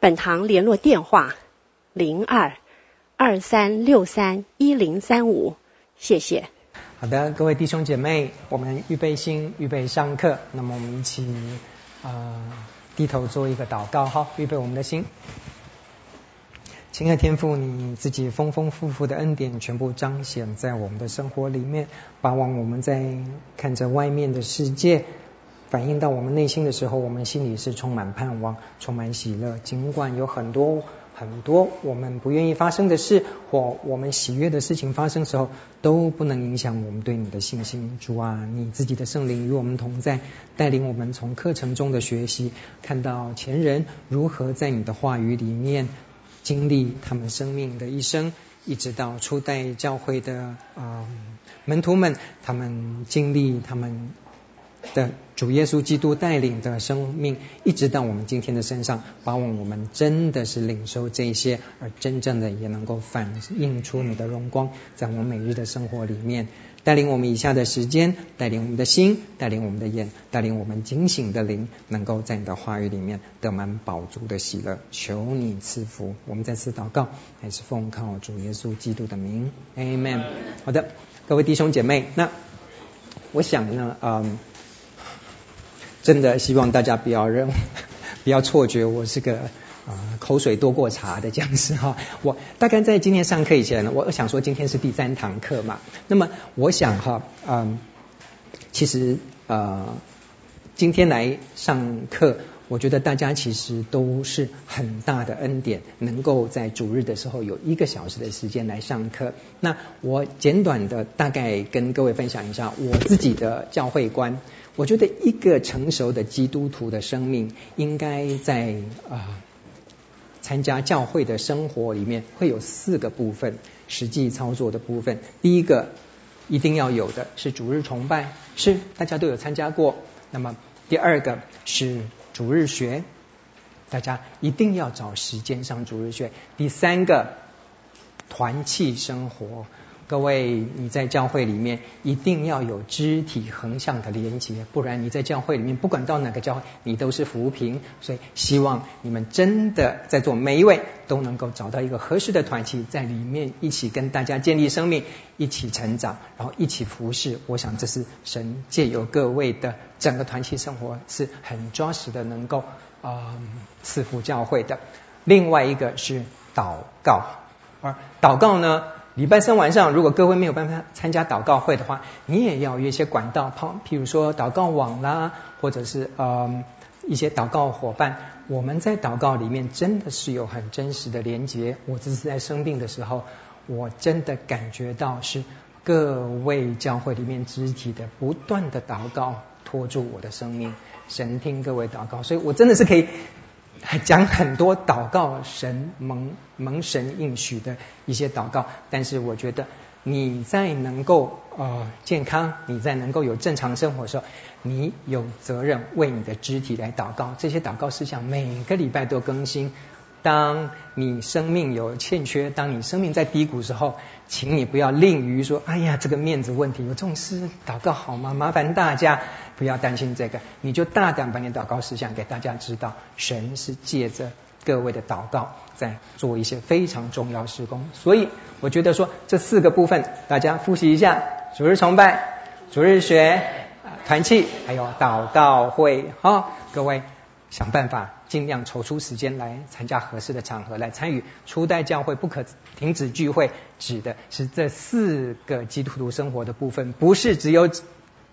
本堂联络电话：零二二三六三一零三五。谢谢。好的，各位弟兄姐妹，我们预备心，预备上课。那么我们一起啊、低头做一个祷告，哈，预备我们的心。亲爱天父，你自己丰丰富富的恩典全部彰显在我们的生活里面，往往我们在看着外面的世界，反映到我们内心的时候，我们心里是充满盼望，充满喜乐。尽管有很多。很多我们不愿意发生的事，或我们喜悦的事情发生时候，都不能影响我们对你的信心。主啊，你自己的圣灵与我们同在，带领我们从课程中的学习，看到前人如何在你的话语里面经历他们生命的一生，一直到初代教会的啊、门徒们，他们经历他们。的主耶稣基督带领的生命，一直到我们今天的身上，把我们真的是领受这些，而真正的也能够反映出你的荣光，在我们每日的生活里面，带领我们以下的时间，带领我们的心，带领我们的眼，带领我们警醒的灵，能够在你的话语里面得满饱足的喜乐。求你赐福，我们再次祷告，还是奉靠主耶稣基督的名，Amen。好的，各位弟兄姐妹，那我想呢，嗯。真的希望大家不要认，不要错觉我是个啊、口水多过茶的讲师哈。我大概在今天上课以前，我想说今天是第三堂课嘛。那么我想哈，嗯，其实呃今天来上课，我觉得大家其实都是很大的恩典，能够在主日的时候有一个小时的时间来上课。那我简短的大概跟各位分享一下我自己的教会观。我觉得一个成熟的基督徒的生命，应该在啊、参加教会的生活里面，会有四个部分，实际操作的部分。第一个一定要有的是主日崇拜，是大家都有参加过。那么第二个是主日学，大家一定要找时间上主日学。第三个团契生活。各位，你在教会里面一定要有肢体横向的连接，不然你在教会里面，不管到哪个教会，你都是浮萍。所以，希望你们真的在座每一位都能够找到一个合适的团契，在里面一起跟大家建立生命，一起成长，然后一起服侍。我想，这是神借由各位的整个团契生活是很扎实的，能够啊赐福教会的。另外一个是祷告，而祷告呢？礼拜三晚上，如果各位没有办法参加祷告会的话，你也要有一些管道，譬如说祷告网啦，或者是呃一些祷告伙伴。我们在祷告里面真的是有很真实的连结。我这次在生病的时候，我真的感觉到是各位教会里面肢体的不断的祷告托住我的生命，神听各位祷告，所以我真的是可以。讲很多祷告神蒙蒙神应许的一些祷告，但是我觉得你在能够呃健康，你在能够有正常生活的时候，你有责任为你的肢体来祷告。这些祷告事项每个礼拜都更新。当你生命有欠缺，当你生命在低谷时候，请你不要吝于说：“哎呀，这个面子问题，有这种事祷告好吗？”麻烦大家不要担心这个，你就大胆把你祷告事项给大家知道。神是借着各位的祷告在做一些非常重要事工，所以我觉得说这四个部分大家复习一下：主日崇拜、主日学、团契，还有祷告会。好，各位。想办法尽量抽出时间来参加合适的场合来参与初代教会不可停止聚会，指的是这四个基督徒生活的部分，不是只有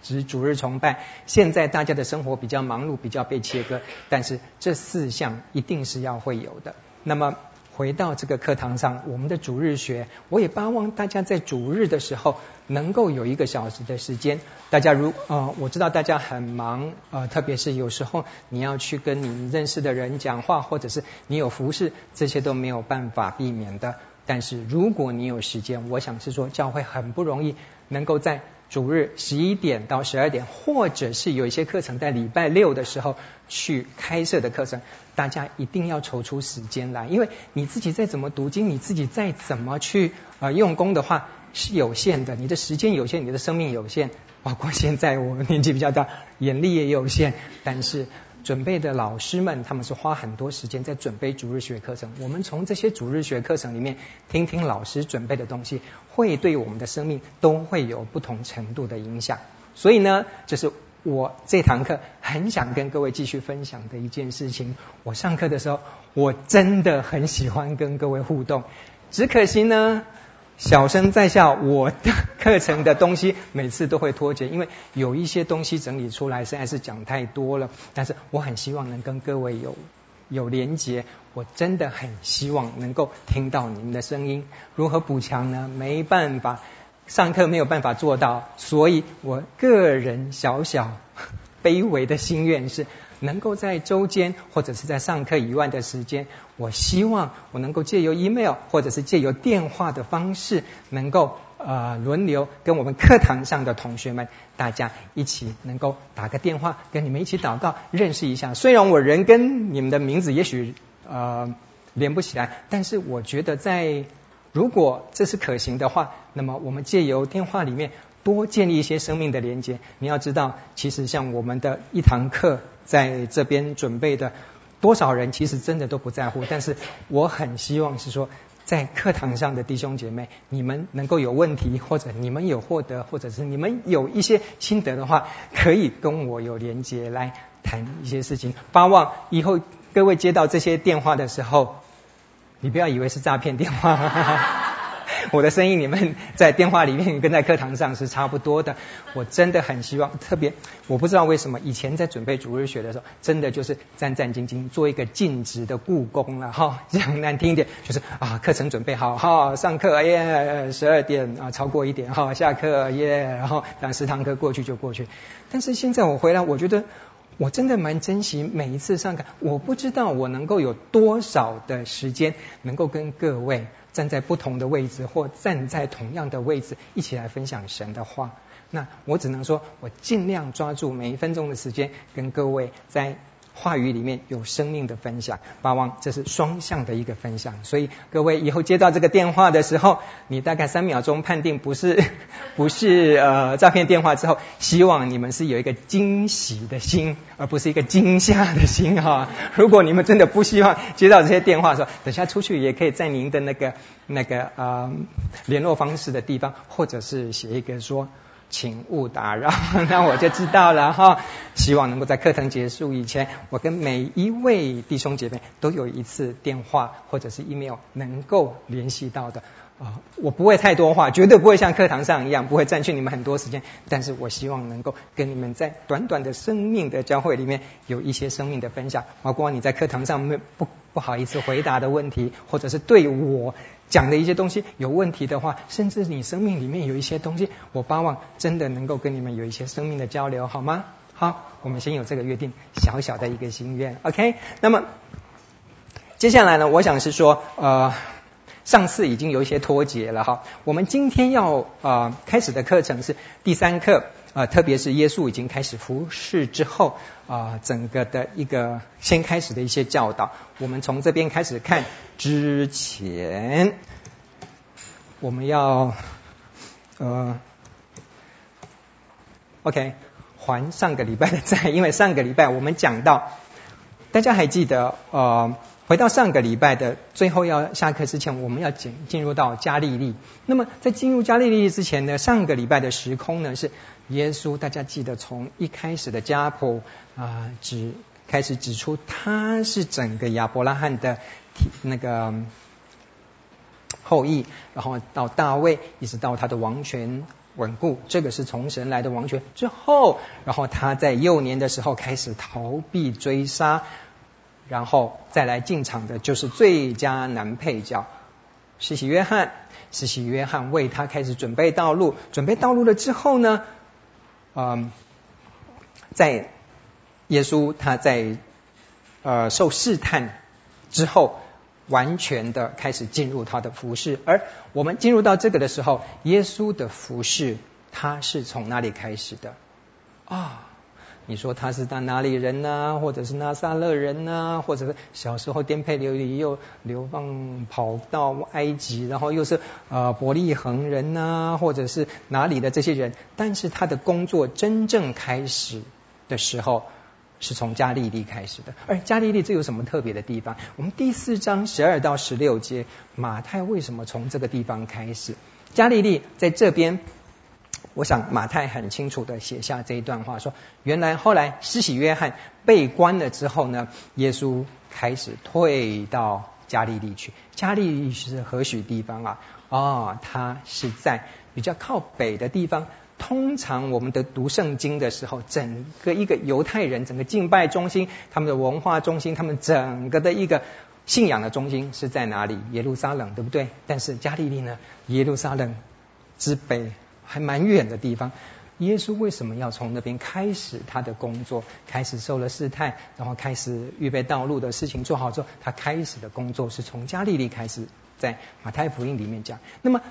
指主日崇拜。现在大家的生活比较忙碌，比较被切割，但是这四项一定是要会有的。那么回到这个课堂上，我们的主日学，我也巴望大家在主日的时候能够有一个小时的时间。大家如呃，我知道大家很忙，呃，特别是有时候你要去跟你认识的人讲话，或者是你有服饰，这些都没有办法避免的。但是如果你有时间，我想是说教会很不容易能够在。主日十一点到十二点，或者是有一些课程在礼拜六的时候去开设的课程，大家一定要抽出时间来，因为你自己再怎么读经，你自己再怎么去呃用功的话是有限的，你的时间有限，你的生命有限，包括现在我年纪比较大，眼力也有限，但是。准备的老师们，他们是花很多时间在准备主日学课程。我们从这些主日学课程里面听听老师准备的东西，会对我们的生命都会有不同程度的影响。所以呢，这是我这堂课很想跟各位继续分享的一件事情。我上课的时候，我真的很喜欢跟各位互动，只可惜呢。小声在下，我的课程的东西每次都会脱节，因为有一些东西整理出来实在是讲太多了。但是我很希望能跟各位有有连结，我真的很希望能够听到你们的声音。如何补强呢？没办法，上课没有办法做到，所以我个人小小 卑微的心愿是。能够在周间或者是在上课以外的时间，我希望我能够借由 email 或者是借由电话的方式，能够呃轮流跟我们课堂上的同学们，大家一起能够打个电话，跟你们一起祷告，认识一下。虽然我人跟你们的名字也许呃连不起来，但是我觉得在如果这是可行的话，那么我们借由电话里面。多建立一些生命的连接。你要知道，其实像我们的一堂课在这边准备的，多少人其实真的都不在乎。但是我很希望是说，在课堂上的弟兄姐妹，你们能够有问题，或者你们有获得，或者是你们有一些心得的话，可以跟我有连接来谈一些事情。巴望以后各位接到这些电话的时候，你不要以为是诈骗电话。我的声音，你们在电话里面跟在课堂上是差不多的。我真的很希望，特别我不知道为什么以前在准备主日学的时候，真的就是战战兢兢，做一个尽职的雇工了哈。讲难听一点，就是啊，课程准备好哈，上课耶，十二点啊超过一点哈，下课耶，然后让十堂课过去就过去。但是现在我回来，我觉得我真的蛮珍惜每一次上课。我不知道我能够有多少的时间能够跟各位。站在不同的位置，或站在同样的位置，一起来分享神的话。那我只能说，我尽量抓住每一分钟的时间，跟各位在。话语里面有生命的分享，巴望这是双向的一个分享。所以各位以后接到这个电话的时候，你大概三秒钟判定不是 不是呃诈骗电话之后，希望你们是有一个惊喜的心，而不是一个惊吓的心哈。如果你们真的不希望接到这些电话的时候，等下出去也可以在您的那个那个呃联络方式的地方，或者是写一个说。请勿打扰，那我就知道了哈。希望能够在课程结束以前，我跟每一位弟兄姐妹都有一次电话或者是 email 能够联系到的啊。我不会太多话，绝对不会像课堂上一样，不会占据你们很多时间。但是我希望能够跟你们在短短的生命的交汇里面有一些生命的分享，包括你在课堂上面不不好意思回答的问题，或者是对我。讲的一些东西有问题的话，甚至你生命里面有一些东西，我巴望真的能够跟你们有一些生命的交流，好吗？好，我们先有这个约定，小小的一个心愿，OK。那么接下来呢，我想是说，呃，上次已经有一些脱节了哈，我们今天要呃开始的课程是第三课。啊、呃，特别是耶稣已经开始服侍之后，啊、整个的一个先开始的一些教导，我们从这边开始看之前，我们要呃，OK，还上个礼拜的债，因为上个礼拜我们讲到，大家还记得呃。回到上个礼拜的最后要下课之前，我们要进进入到加利利。那么在进入加利利之前呢，上个礼拜的时空呢是耶稣，大家记得从一开始的家谱啊指开始指出他是整个亚伯拉罕的那个后裔，然后到大卫，一直到他的王权稳固，这个是从神来的王权之后，然后他在幼年的时候开始逃避追杀。然后再来进场的就是最佳男配角实习约翰。实习约翰为他开始准备道路，准备道路了之后呢，嗯，在耶稣他在呃受试探之后，完全的开始进入他的服饰。而我们进入到这个的时候，耶稣的服饰他是从哪里开始的啊？你说他是到哪里人呢？或者是拿撒勒人呢？或者是小时候颠沛流离又流放跑到埃及，然后又是呃伯利恒人呢？或者是哪里的这些人？但是他的工作真正开始的时候，是从加利利开始的。而加利利这有什么特别的地方？我们第四章十二到十六节，马太为什么从这个地方开始？加利利在这边。我想马太很清楚地写下这一段话，说原来后来施洗约翰被关了之后呢，耶稣开始退到加利利去。加利利是何许地方啊？哦，它是在比较靠北的地方。通常我们的读圣经的时候，整个一个犹太人整个敬拜中心、他们的文化中心、他们整个的一个信仰的中心是在哪里？耶路撒冷，对不对？但是加利利呢？耶路撒冷之北。还蛮远的地方，耶稣为什么要从那边开始他的工作？开始受了试探，然后开始预备道路的事情做好之后，他开始的工作是从加利利开始，在马太福音里面讲。那么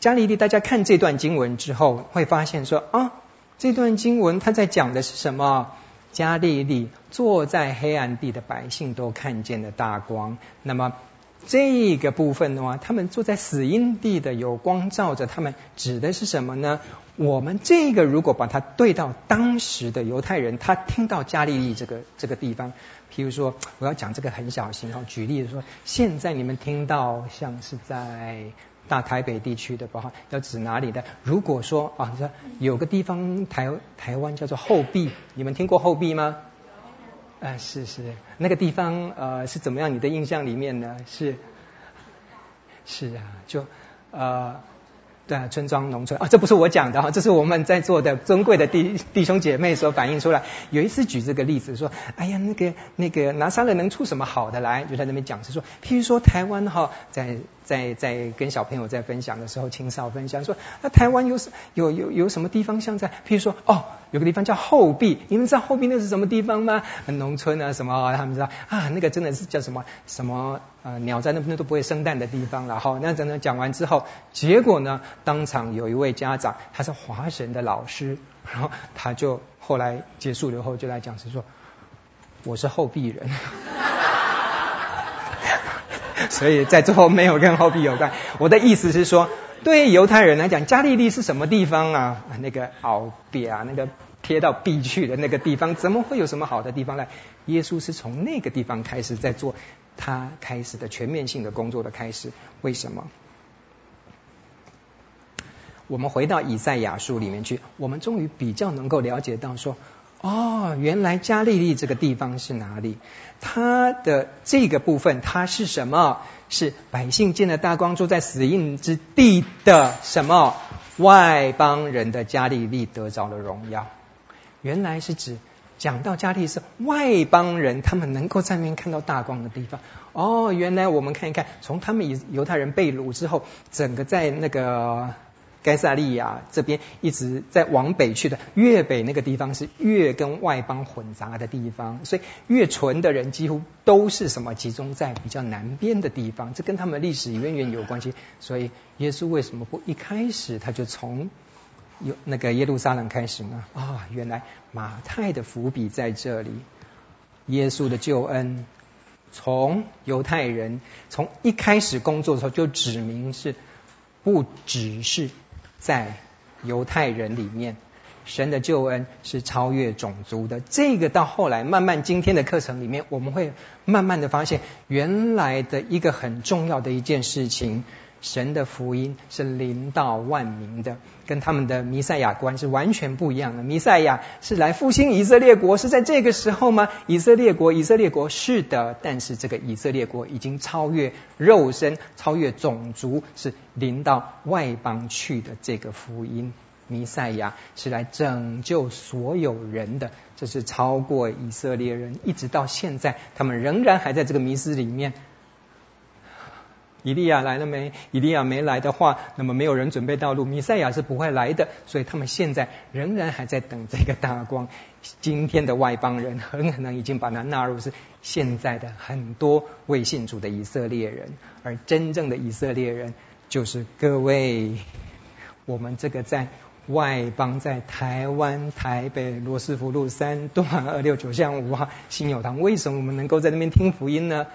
加利利，大家看这段经文之后，会发现说啊，这段经文他在讲的是什么？加利利坐在黑暗地的百姓都看见了大光。那么。这个部分的话，他们坐在死荫地的有光照着他们，指的是什么呢？我们这个如果把它对到当时的犹太人，他听到加利利这个这个地方，譬如说，我要讲这个很小心哦。举例说，现在你们听到像是在大台北地区的话，要指哪里的？如果说啊，你说有个地方台台湾叫做后壁，你们听过后壁吗？啊、是是，那个地方呃是怎么样？你的印象里面呢？是是啊，就呃。对啊，村庄农村啊，这不是我讲的哈，这是我们在座的尊贵的弟弟兄姐妹所反映出来。有一次举这个例子说，哎呀，那个那个拿撒勒能出什么好的来？就在那边讲是说，譬如说台湾哈，在在在跟小朋友在分享的时候，青少分享说，那台湾有什有有有什么地方像在？譬如说哦，有个地方叫后壁，你们知道后壁那是什么地方吗？农村啊什么？他们知道啊，那个真的是叫什么什么呃鸟在那边都不会生蛋的地方了哈。那真的讲完之后，结果呢？当场有一位家长，他是华神的老师，然后他就后来结束了后就来讲是说，我是后壁人，所以在最后没有跟后壁有关。我的意思是说，对犹太人来讲，加利利是什么地方啊？那个后壁啊，那个贴到壁去的那个地方，怎么会有什么好的地方呢？耶稣是从那个地方开始在做他开始的全面性的工作的开始，为什么？我们回到以赛亚书里面去，我们终于比较能够了解到说，哦，原来加利利这个地方是哪里？它的这个部分，它是什么？是百姓见了大光，住在死荫之地的什么？外邦人的加利利得着了荣耀。原来是指讲到加利利是外邦人，他们能够在那边看到大光的地方。哦，原来我们看一看，从他们以犹太人被掳之后，整个在那个。该撒利亚这边一直在往北去的，越北那个地方是越跟外邦混杂的地方，所以越纯的人几乎都是什么集中在比较南边的地方，这跟他们历史渊源有关系。所以耶稣为什么不一开始他就从有那个耶路撒冷开始呢？啊、原来马太的伏笔在这里，耶稣的救恩从犹太人从一开始工作的时候就指明是不只是。在犹太人里面，神的救恩是超越种族的。这个到后来慢慢今天的课程里面，我们会慢慢的发现，原来的一个很重要的一件事情，神的福音是临到万民的，跟他们的弥赛亚观是完全不一样的。弥赛亚是来复兴以色列国，是在这个时候吗？以色列国，以色列国是的，但是这个以色列国已经超越肉身，超越种族，是临到外邦去的这个福音。弥赛亚是来拯救所有人的，这是超过以色列人，一直到现在，他们仍然还在这个迷思里面。以利亚来了没？以利亚没来的话，那么没有人准备道路，弥赛亚是不会来的。所以他们现在仍然还在等这个大光。今天的外邦人很可能已经把它纳入是现在的很多未信主的以色列人，而真正的以色列人就是各位，我们这个在外邦，在台湾、台北、罗斯福路三段二六九巷五号新友堂，为什么我们能够在那边听福音呢？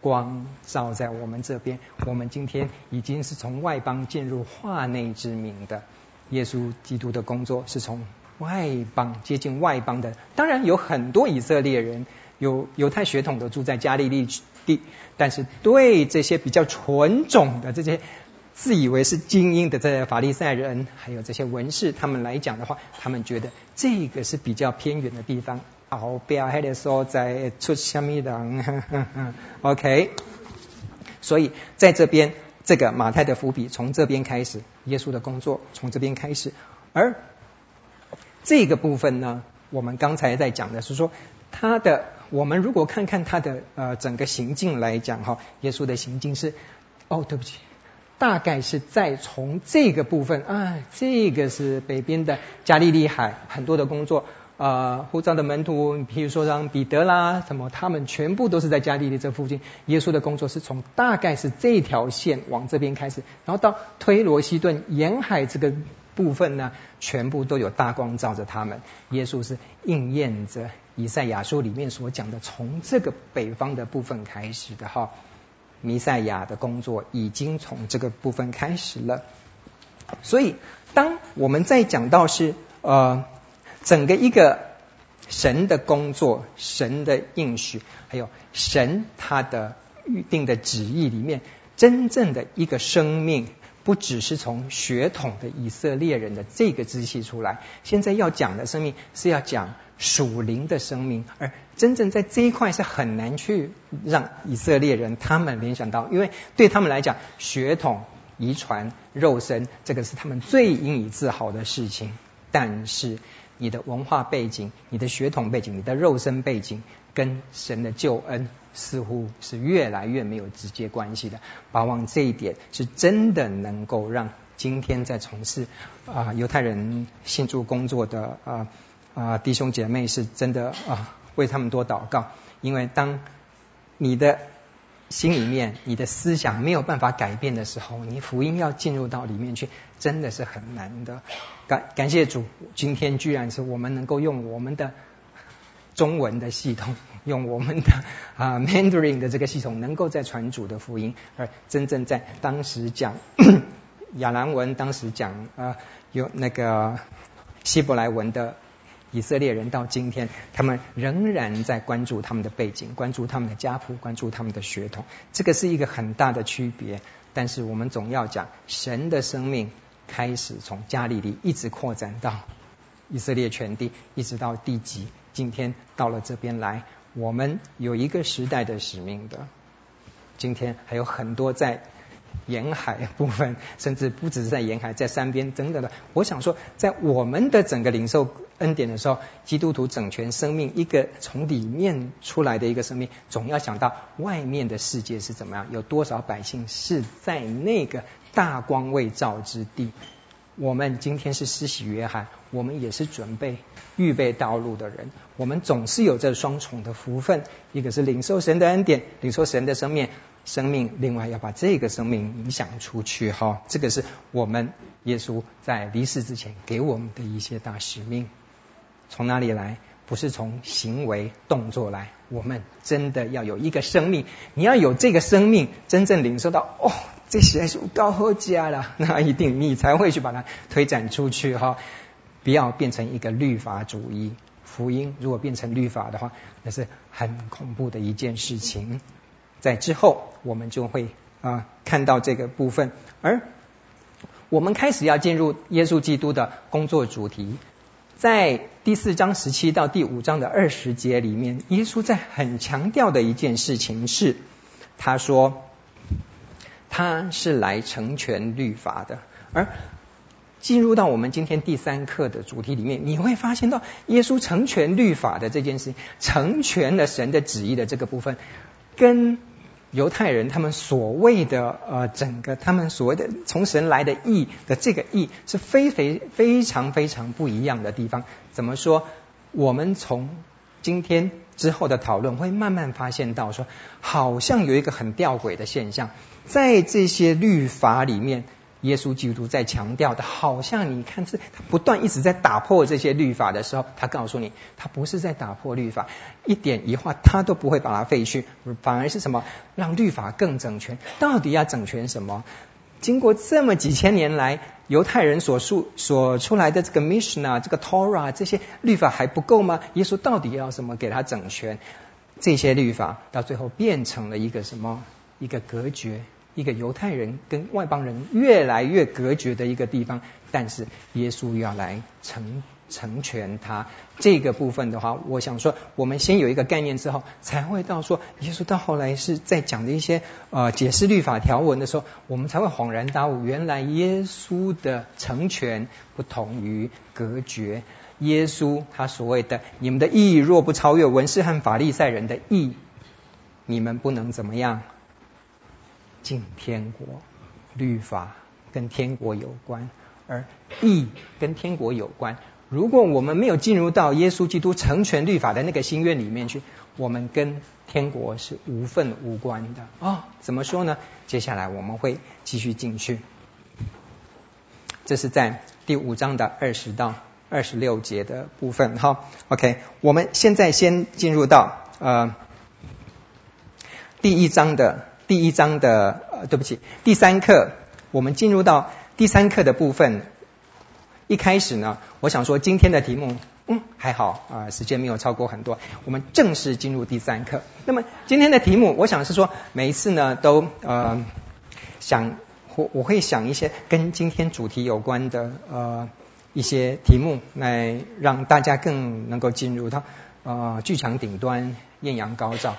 光照在我们这边，我们今天已经是从外邦进入化内之民的。耶稣基督的工作是从外邦接近外邦的。当然有很多以色列人，有犹太血统的住在加利利地，但是对这些比较纯种的这些自以为是精英的这些法利赛人，还有这些文士，他们来讲的话，他们觉得这个是比较偏远的地方。后边还得说再出什么人？OK，所以在这边这个马太的伏笔从这边开始，耶稣的工作从这边开始，而这个部分呢，我们刚才在讲的是说他的，我们如果看看他的呃整个行径来讲哈，耶稣的行径是哦，对不起，大概是在从这个部分啊，这个是北边的加利利海很多的工作。啊，呼召的门徒，譬如说像彼得啦，什么，他们全部都是在加利利这附近。耶稣的工作是从大概是这条线往这边开始，然后到推罗西顿沿海这个部分呢，全部都有大光照着他们。耶稣是应验着以赛亚书里面所讲的，从这个北方的部分开始的哈。弥赛亚的工作已经从这个部分开始了。所以，当我们在讲到是呃。整个一个神的工作、神的应许，还有神他的预定的旨意里面，真正的一个生命，不只是从血统的以色列人的这个支系出来。现在要讲的生命是要讲属灵的生命，而真正在这一块是很难去让以色列人他们联想到，因为对他们来讲，血统、遗传、肉身，这个是他们最引以自豪的事情，但是。你的文化背景、你的血统背景、你的肉身背景，跟神的救恩似乎是越来越没有直接关系的。盼望这一点是真的能够让今天在从事啊犹太人信主工作的啊啊弟兄姐妹是真的啊为他们多祷告，因为当你的。心里面，你的思想没有办法改变的时候，你福音要进入到里面去，真的是很难的。感感谢主，今天居然是我们能够用我们的中文的系统，用我们的啊 Mandarin 的这个系统，能够在传主的福音，而真正在当时讲 亚兰文，当时讲啊有那个希伯来文的。以色列人到今天，他们仍然在关注他们的背景，关注他们的家谱，关注他们的血统。这个是一个很大的区别。但是我们总要讲，神的生命开始从加利利一直扩展到以色列全地，一直到地极。今天到了这边来，我们有一个时代的使命的。今天还有很多在。沿海部分，甚至不只是在沿海，在山边等等的。我想说，在我们的整个领受恩典的时候，基督徒整全生命，一个从里面出来的一个生命，总要想到外面的世界是怎么样，有多少百姓是在那个大光未照之地。我们今天是施洗约翰，我们也是准备预备道路的人。我们总是有这双重的福分，一个是领受神的恩典，领受神的生命。生命，另外要把这个生命影响出去，哈，这个是我们耶稣在离世之前给我们的一些大使命。从哪里来？不是从行为动作来，我们真的要有一个生命。你要有这个生命，真正领受到，哦，这实在是高和佳了，那一定你才会去把它推展出去，哈。不要变成一个律法主义。福音如果变成律法的话，那是很恐怖的一件事情。在之后，我们就会啊看到这个部分，而我们开始要进入耶稣基督的工作主题，在第四章十七到第五章的二十节里面，耶稣在很强调的一件事情是，他说他是来成全律法的，而进入到我们今天第三课的主题里面，你会发现到耶稣成全律法的这件事情，成全了神的旨意的这个部分，跟犹太人他们所谓的呃整个他们所谓的从神来的义的这个义是非非非常非常不一样的地方。怎么说？我们从今天之后的讨论会慢慢发现到说，好像有一个很吊诡的现象，在这些律法里面。耶稣基督在强调的，好像你看，是他不断一直在打破这些律法的时候，他告诉你，他不是在打破律法，一点一画他都不会把它废去，反而是什么，让律法更整全。到底要整全什么？经过这么几千年来，犹太人所述所出来的这个 Mishnah、这个 Torah 这些律法还不够吗？耶稣到底要什么给他整全？这些律法到最后变成了一个什么？一个隔绝。一个犹太人跟外邦人越来越隔绝的一个地方，但是耶稣要来成成全他这个部分的话，我想说，我们先有一个概念之后，才会到说，耶稣到后来是在讲的一些呃解释律法条文的时候，我们才会恍然大悟，原来耶稣的成全不同于隔绝。耶稣他所谓的你们的义若不超越文士和法利赛人的义，你们不能怎么样？进天国，律法跟天国有关，而义跟天国有关。如果我们没有进入到耶稣基督成全律法的那个心愿里面去，我们跟天国是无份无关的。哦，怎么说呢？接下来我们会继续进去。这是在第五章的二十到二十六节的部分。哈，OK，我们现在先进入到呃第一章的。第一章的呃，对不起，第三课，我们进入到第三课的部分。一开始呢，我想说今天的题目，嗯，还好啊，时间没有超过很多。我们正式进入第三课。那么今天的题目，我想是说，每一次呢，都呃想我我会想一些跟今天主题有关的呃一些题目，来让大家更能够进入到呃剧场顶端，艳阳高照。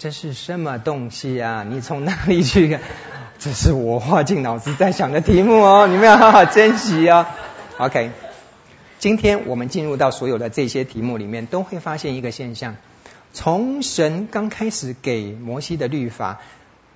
这是什么东西啊？你从哪里去看？这是我花尽脑子在想的题目哦，你们要好好珍惜哦。OK，今天我们进入到所有的这些题目里面，都会发现一个现象：从神刚开始给摩西的律法。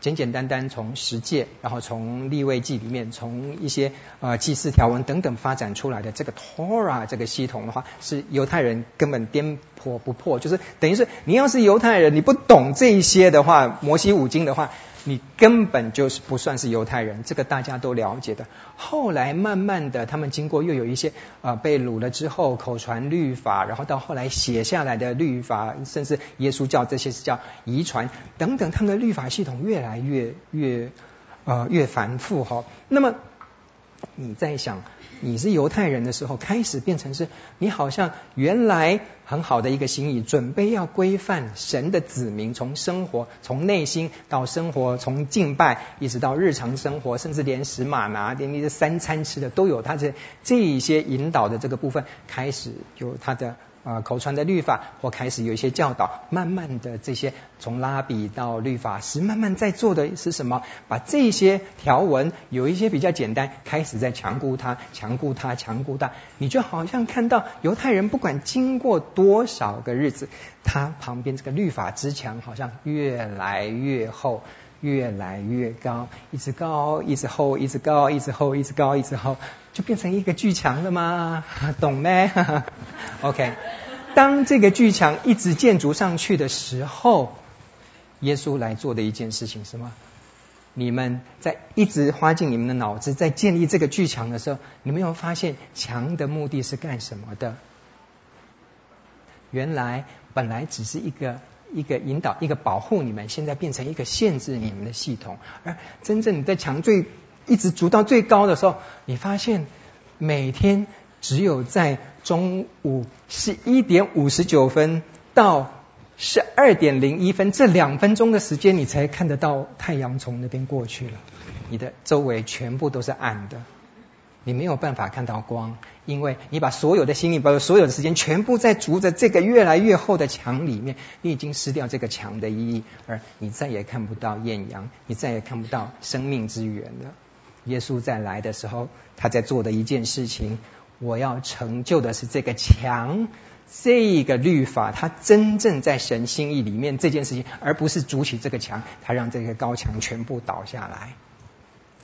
简简单单从十诫，然后从立位记里面，从一些呃祭祀条文等等发展出来的这个 Torah 这个系统的话，是犹太人根本颠破不破。就是等于是你要是犹太人，你不懂这一些的话，摩西五经的话。你根本就是不算是犹太人，这个大家都了解的。后来慢慢的，他们经过又有一些呃被掳了之后，口传律法，然后到后来写下来的律法，甚至耶稣教这些是叫遗传等等，他们的律法系统越来越越呃越繁复哈。那么你在想？你是犹太人的时候，开始变成是你好像原来很好的一个心意，准备要规范神的子民，从生活，从内心到生活，从敬拜一直到日常生活，甚至连食马拿，连那些三餐吃的都有他这这一些引导的这个部分，开始有他的。啊，口传的律法或开始有一些教导，慢慢的这些从拉比到律法师，慢慢在做的是什么？把这些条文有一些比较简单，开始在强固它，强固它，强固它。你就好像看到犹太人不管经过多少个日子，他旁边这个律法之墙好像越来越厚。越来越高，一直高，一直厚，一直高，一直厚，一直高，一直厚，就变成一个巨墙了吗？懂没？OK，当这个巨墙一直建筑上去的时候，耶稣来做的一件事情是什么？你们在一直花尽你们的脑子在建立这个巨墙的时候，你们有没有发现墙的目的是干什么的？原来本来只是一个。一个引导，一个保护你们，现在变成一个限制你们的系统。而真正你在墙最一直筑到最高的时候，你发现每天只有在中午十一点五十九分到十二点零一分这两分钟的时间，你才看得到太阳从那边过去了。你的周围全部都是暗的。你没有办法看到光，因为你把所有的心力，把所有的时间，全部在筑着这个越来越厚的墙里面，你已经失掉这个墙的意义，而你再也看不到艳阳，你再也看不到生命之源了。耶稣再来的时候，他在做的一件事情，我要成就的是这个墙，这个律法，它真正在神心意里面这件事情，而不是筑起这个墙，他让这个高墙全部倒下来，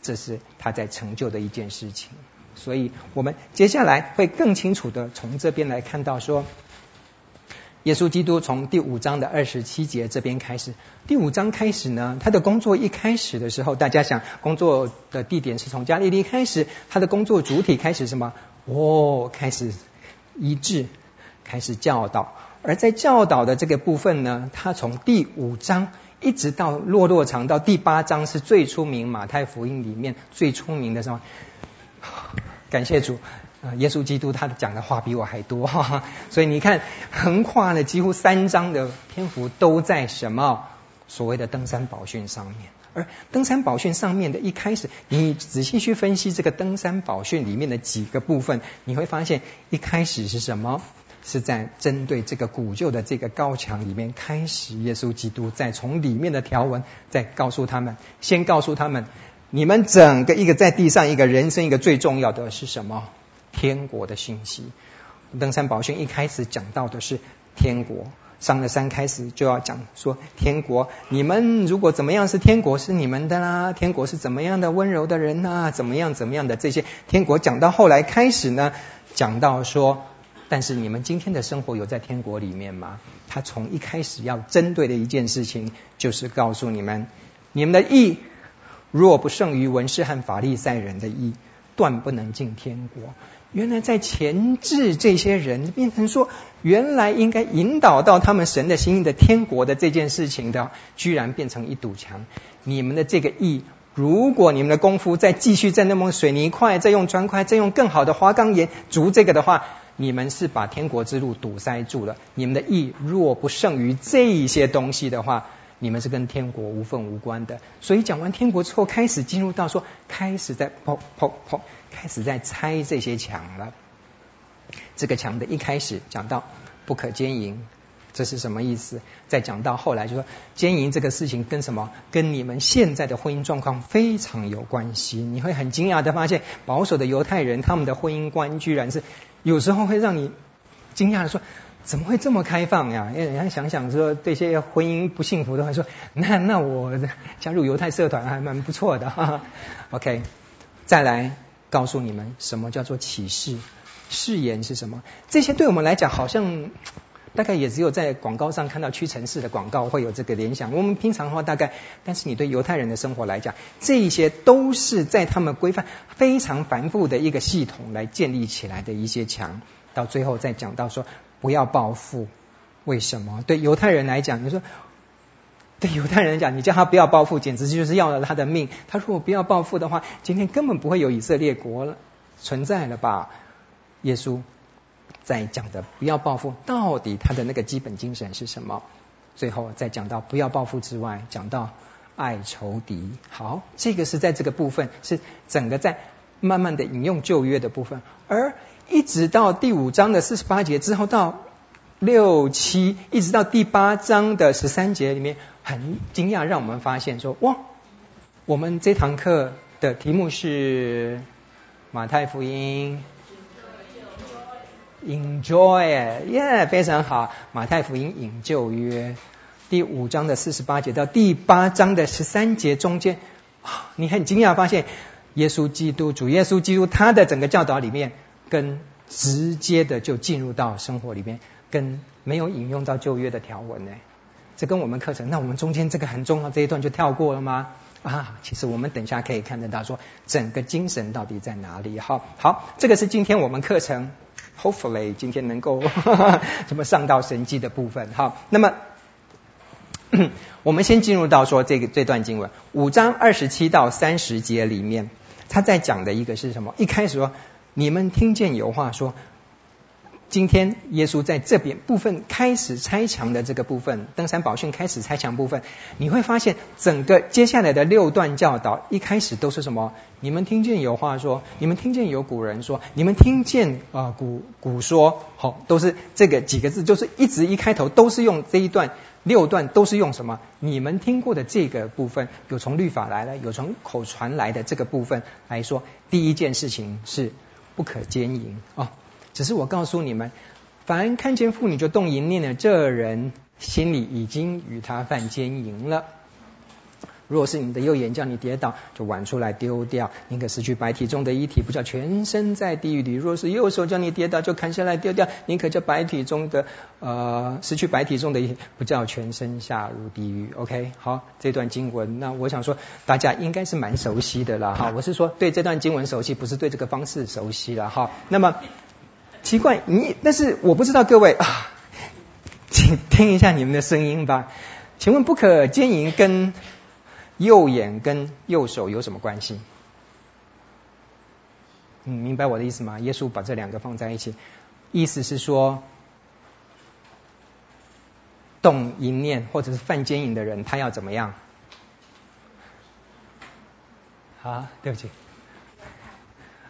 这是他在成就的一件事情。所以我们接下来会更清楚的从这边来看到说。耶稣基督从第五章的二十七节这边开始，第五章开始呢，他的工作一开始的时候，大家想工作的地点是从加利利开始，他的工作主体开始什么？哦，开始医治，开始教导。而在教导的这个部分呢，他从第五章一直到落落长到第八章是最出名，马太福音里面最出名的什么？感谢主。耶稣基督他讲的话比我还多，哈哈，所以你看，横跨了几乎三章的篇幅都在什么所谓的登山宝训上面。而登山宝训上面的一开始，你仔细去分析这个登山宝训里面的几个部分，你会发现一开始是什么？是在针对这个古旧的这个高墙里面开始，耶稣基督再从里面的条文再告诉他们，先告诉他们，你们整个一个在地上一个人生一个最重要的是什么？天国的信息，登山宝训一开始讲到的是天国，上了山开始就要讲说天国，你们如果怎么样是天国是你们的啦，天国是怎么样的温柔的人呐、怎么样怎么样的这些天国讲到后来开始呢，讲到说，但是你们今天的生活有在天国里面吗？他从一开始要针对的一件事情就是告诉你们，你们的义若不胜于文士和法利赛人的义，断不能进天国。原来在前置这些人变成说，原来应该引导到他们神的心意的天国的这件事情的，居然变成一堵墙。你们的这个义，如果你们的功夫再继续再那么水泥块，再用砖块，再用更好的花岗岩筑这个的话，你们是把天国之路堵塞住了。你们的义若不胜于这一些东西的话，你们是跟天国无缝无关的。所以讲完天国之后，开始进入到说，开始在砰砰砰。开始在拆这些墙了。这个墙的一开始讲到不可奸淫，这是什么意思？再讲到后来就说奸淫这个事情跟什么？跟你们现在的婚姻状况非常有关系。你会很惊讶的发现，保守的犹太人他们的婚姻观居然是有时候会让你惊讶的说，怎么会这么开放呀？因为人家想想说这些婚姻不幸福的话说，那那我加入犹太社团还蛮不错的哈。OK，再来。告诉你们什么叫做启示，誓言是什么？这些对我们来讲好像大概也只有在广告上看到屈臣氏的广告会有这个联想。我们平常的话大概，但是你对犹太人的生活来讲，这一些都是在他们规范非常繁复的一个系统来建立起来的一些墙。到最后再讲到说不要报复，为什么？对犹太人来讲，你说。对犹太人讲，你叫他不要报复，简直就是要了他的命。他如果不要报复的话，今天根本不会有以色列国了存在了吧？耶稣在讲的不要报复，到底他的那个基本精神是什么？最后再讲到不要报复之外，讲到爱仇敌。好，这个是在这个部分是整个在慢慢的引用旧约的部分，而一直到第五章的四十八节之后到。六七一直到第八章的十三节里面，很惊讶，让我们发现说：哇，我们这堂课的题目是马太福音，enjoy，耶，非常好。马太福音引旧约，第五章的四十八节到第八章的十三节中间，你很惊讶发现，耶稣基督主耶稣基督他的整个教导里面，跟直接的就进入到生活里面。跟没有引用到旧约的条文呢，这跟我们课程，那我们中间这个很重要这一段就跳过了吗？啊，其实我们等一下可以看得到，说整个精神到底在哪里？好，好，这个是今天我们课程，hopefully 今天能够 怎么上到神迹的部分。好，那么 我们先进入到说这个这段经文，五章二十七到三十节里面，他在讲的一个是什么？一开始说，你们听见有话说。今天耶稣在这边部分开始拆墙的这个部分，登山宝训开始拆墙部分，你会发现整个接下来的六段教导一开始都是什么？你们听见有话说，你们听见有古人说，你们听见啊古古说，好，都是这个几个字，就是一直一开头都是用这一段六段都是用什么？你们听过的这个部分，有从律法来的，有从口传来的这个部分来说，第一件事情是不可奸淫啊、只是我告诉你们，凡看见妇女就动淫念的这人，心里已经与他犯奸淫了。如果是你的右眼叫你跌倒，就剜出来丢掉，宁可失去白体中的一体，不叫全身在地狱里；若是右手叫你跌倒，就砍下来丢掉，宁可叫白体中的呃失去白体中的一体，不叫全身下入地狱。OK，好，这段经文，那我想说大家应该是蛮熟悉的了哈。我是说对这段经文熟悉，不是对这个方式熟悉了哈。那么奇怪，你但是我不知道各位啊，请听一下你们的声音吧。请问不可奸淫跟右眼跟右手有什么关系？嗯，明白我的意思吗？耶稣把这两个放在一起，意思是说，动淫念或者是犯奸淫的人，他要怎么样？啊，对不起，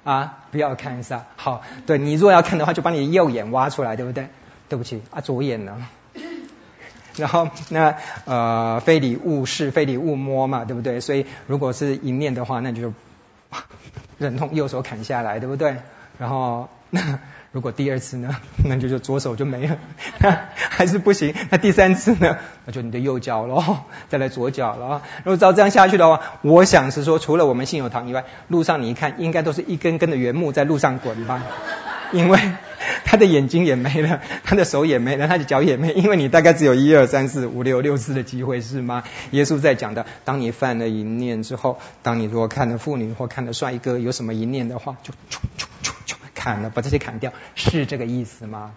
啊，不要看一下。好，对，你如果要看的话，就把你右眼挖出来，对不对？对不起，啊，左眼呢？然后那呃，非礼勿视，非礼勿摸嘛，对不对？所以如果是一面的话，那就忍痛右手砍下来，对不对？然后那如果第二次呢，那就就左手就没了，那还是不行。那第三次呢，那就你的右脚喽，再来左脚了。如果照这样下去的话，我想是说，除了我们信友堂以外，路上你一看，应该都是一根根的原木在路上滚吧，因为。他的眼睛也没了，他的手也没了，他的脚也没，因为你大概只有一二三四五六六次的机会，是吗？耶稣在讲的，当你犯了淫念之后，当你如果看了妇女或看了帅哥有什么淫念的话，就就就就就砍了，把这些砍掉，是这个意思吗？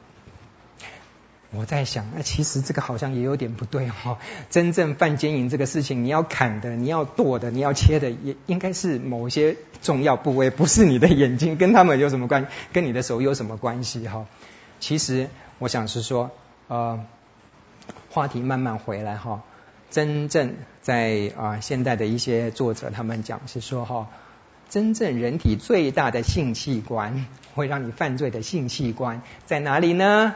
我在想，那其实这个好像也有点不对哈。真正犯奸淫这个事情，你要砍的，你要剁的，你要切的，也应该是某些重要部位，不是你的眼睛，跟他们有什么关系？跟你的手有什么关系哈？其实我想是说，呃，话题慢慢回来哈。真正在啊、现代的一些作者他们讲是说哈，真正人体最大的性器官 会让你犯罪的性器官在哪里呢？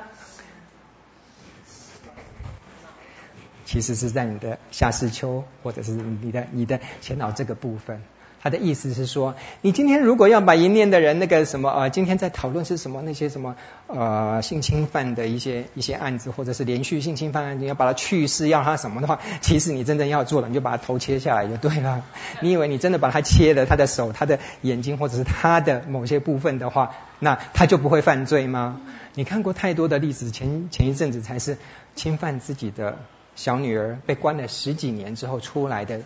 其实是在你的下视丘，或者是你的你的前脑这个部分。他的意思是说，你今天如果要把淫念的人那个什么呃，今天在讨论是什么那些什么呃性侵犯的一些一些案子，或者是连续性侵犯案，你要把它去世，要他什么的话，其实你真正要做的，你就把他头切下来就对了。你以为你真的把他切了，他的手、他的眼睛，或者是他的某些部分的话，那他就不会犯罪吗？你看过太多的例子，前前一阵子才是侵犯自己的。小女儿被关了十几年之后出来的，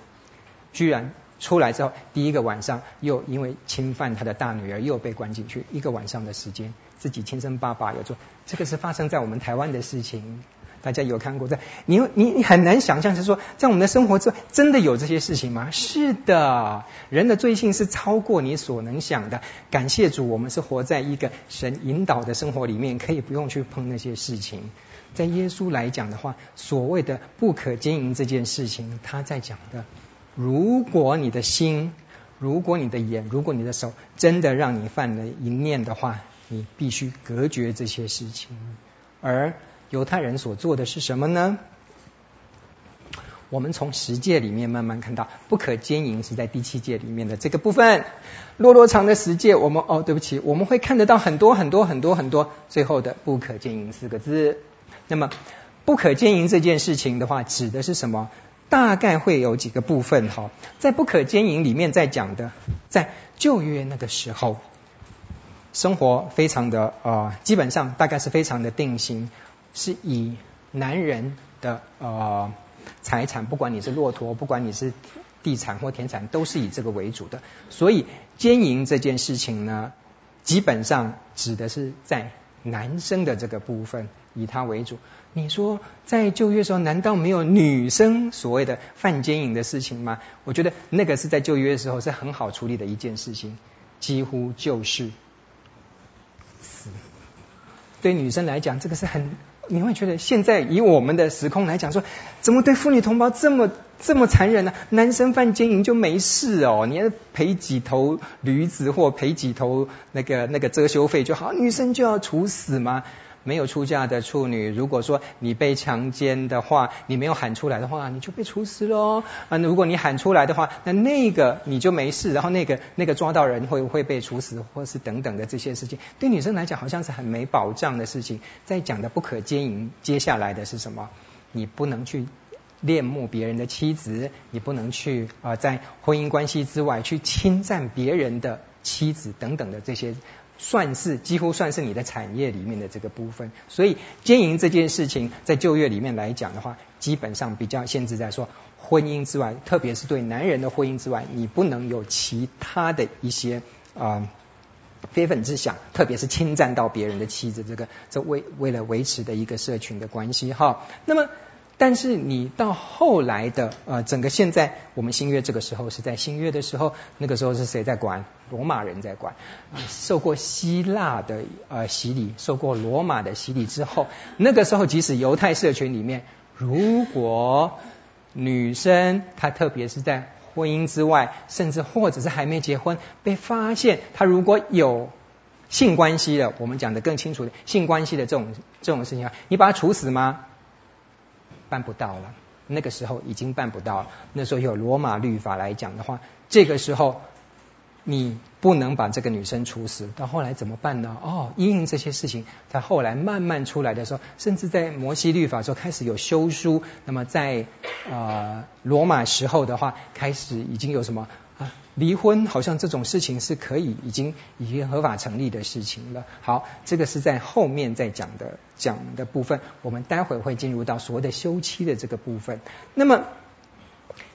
居然出来之后第一个晚上又因为侵犯他的大女儿又被关进去一个晚上的时间，自己亲生爸爸有做，这个是发生在我们台湾的事情，大家有看过？在你你你很难想象是说在我们的生活中真的有这些事情吗？是的，人的罪性是超过你所能想的。感谢主，我们是活在一个神引导的生活里面，可以不用去碰那些事情。在耶稣来讲的话，所谓的不可经营这件事情，他在讲的，如果你的心，如果你的眼，如果你的手，真的让你犯了淫念的话，你必须隔绝这些事情。而犹太人所做的是什么呢？我们从十诫里面慢慢看到，不可奸淫是在第七诫里面的这个部分。落落长的十诫，我们哦，对不起，我们会看得到很多很多很多很多最后的不可奸淫四个字。那么，不可奸淫这件事情的话，指的是什么？大概会有几个部分哈。在不可奸淫里面，在讲的，在旧约那个时候，生活非常的呃，基本上大概是非常的定型，是以男人的呃财产，不管你是骆驼，不管你是地产或田产，都是以这个为主的。所以奸淫这件事情呢，基本上指的是在男生的这个部分。以他为主，你说在旧约时候，难道没有女生所谓的犯奸淫的事情吗？我觉得那个是在旧约的时候是很好处理的一件事情，几乎就是死。对女生来讲，这个是很。你会觉得现在以我们的时空来讲说，怎么对妇女同胞这么这么残忍呢？男生犯奸淫就没事哦，你要赔几头驴子或赔几头那个那个遮羞费就好，女生就要处死吗？没有出嫁的处女，如果说你被强奸的话，你没有喊出来的话，你就被处死喽。啊，如果你喊出来的话，那那个你就没事，然后那个那个抓到人会会被处死，或是等等的这些事情，对女生来讲好像是很没保障的事情。在讲的不可奸淫，接下来的是什么？你不能去恋慕别人的妻子，你不能去啊、在婚姻关系之外去侵占别人的妻子等等的这些。算是几乎算是你的产业里面的这个部分，所以经营这件事情在就业里面来讲的话，基本上比较限制在说婚姻之外，特别是对男人的婚姻之外，你不能有其他的一些啊、非分之想，特别是侵占到别人的妻子，这个这为为了维持的一个社群的关系哈。那么。但是你到后来的呃，整个现在我们新约这个时候是在新约的时候，那个时候是谁在管？罗马人在管。受过希腊的呃洗礼，受过罗马的洗礼之后，那个时候即使犹太社群里面，如果女生她特别是在婚姻之外，甚至或者是还没结婚，被发现她如果有性关系的，我们讲的更清楚的性关系的这种这种事情啊，你把她处死吗？办不到了，那个时候已经办不到了。那时候有罗马律法来讲的话，这个时候你不能把这个女生处死。到后来怎么办呢？哦，因应这些事情，他后来慢慢出来的时候，甚至在摩西律法时候开始有修书。那么在呃罗马时候的话，开始已经有什么？离婚好像这种事情是可以已经已经合法成立的事情了。好，这个是在后面再讲的讲的部分，我们待会会进入到所谓的休妻的这个部分。那么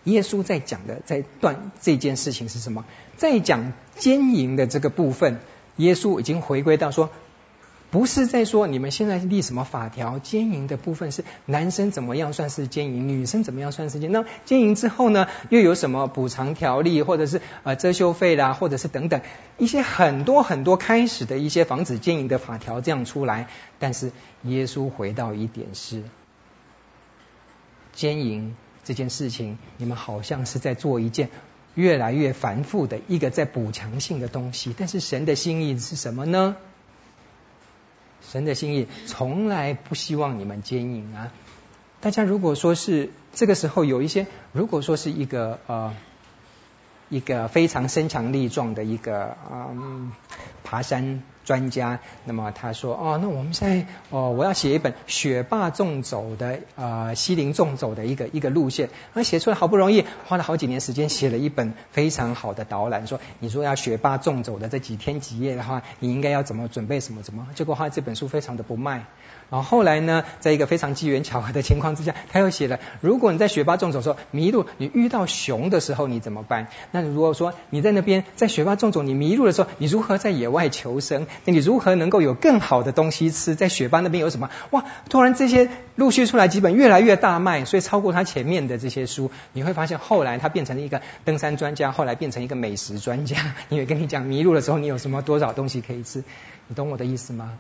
耶稣在讲的在断这件事情是什么？在讲奸淫的这个部分，耶稣已经回归到说。不是在说你们现在立什么法条？奸淫的部分是男生怎么样算是奸淫，女生怎么样算是奸？那奸淫之后呢，又有什么补偿条例，或者是呃遮羞费啦，或者是等等一些很多很多开始的一些防止奸淫的法条这样出来。但是耶稣回到一点是，奸淫这件事情，你们好像是在做一件越来越繁复的一个在补强性的东西。但是神的心意是什么呢？神的心意从来不希望你们坚硬啊！大家如果说是这个时候有一些，如果说是一个呃一个非常身强力壮的一个嗯爬山。专家，那么他说，哦，那我们现在，哦，我要写一本雪霸纵走的，呃，西林纵走的一个一个路线，那写出来好不容易，花了好几年时间写了一本非常好的导览，说，你说要雪霸纵走的这几天几夜的话，你应该要怎么准备什么怎么，结果他这本书非常的不卖。然后后来呢，在一个非常机缘巧合的情况之下，他又写了：如果你在雪霸纵走的时候迷路，你遇到熊的时候你怎么办？那如果说你在那边在雪霸纵走，你迷路的时候，你如何在野外求生？那你如何能够有更好的东西吃？在雪霸那边有什么？哇！突然这些陆续出来几本越来越大卖，所以超过他前面的这些书。你会发现后来他变成了一个登山专家，后来变成一个美食专家。因为跟你讲迷路的时候你有什么多少东西可以吃？你懂我的意思吗？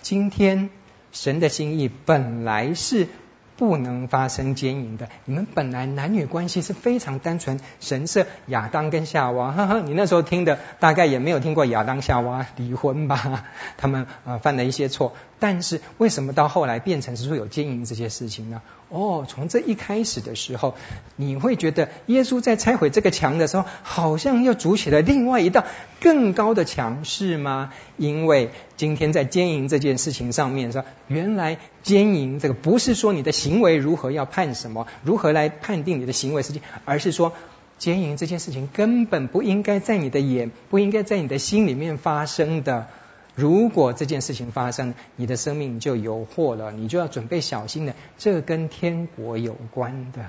今天。神的心意本来是不能发生奸淫的。你们本来男女关系是非常单纯。神色亚当跟夏娃，哈哈，你那时候听的大概也没有听过亚当夏娃离婚吧？他们呃犯了一些错。但是为什么到后来变成是说有奸淫这些事情呢？哦，从这一开始的时候，你会觉得耶稣在拆毁这个墙的时候，好像又筑起了另外一道更高的墙，是吗？因为今天在奸淫这件事情上面说，原来奸淫这个不是说你的行为如何要判什么，如何来判定你的行为事情，而是说奸淫这件事情根本不应该在你的眼，不应该在你的心里面发生的。如果这件事情发生，你的生命就有祸了，你就要准备小心的。这跟天国有关的，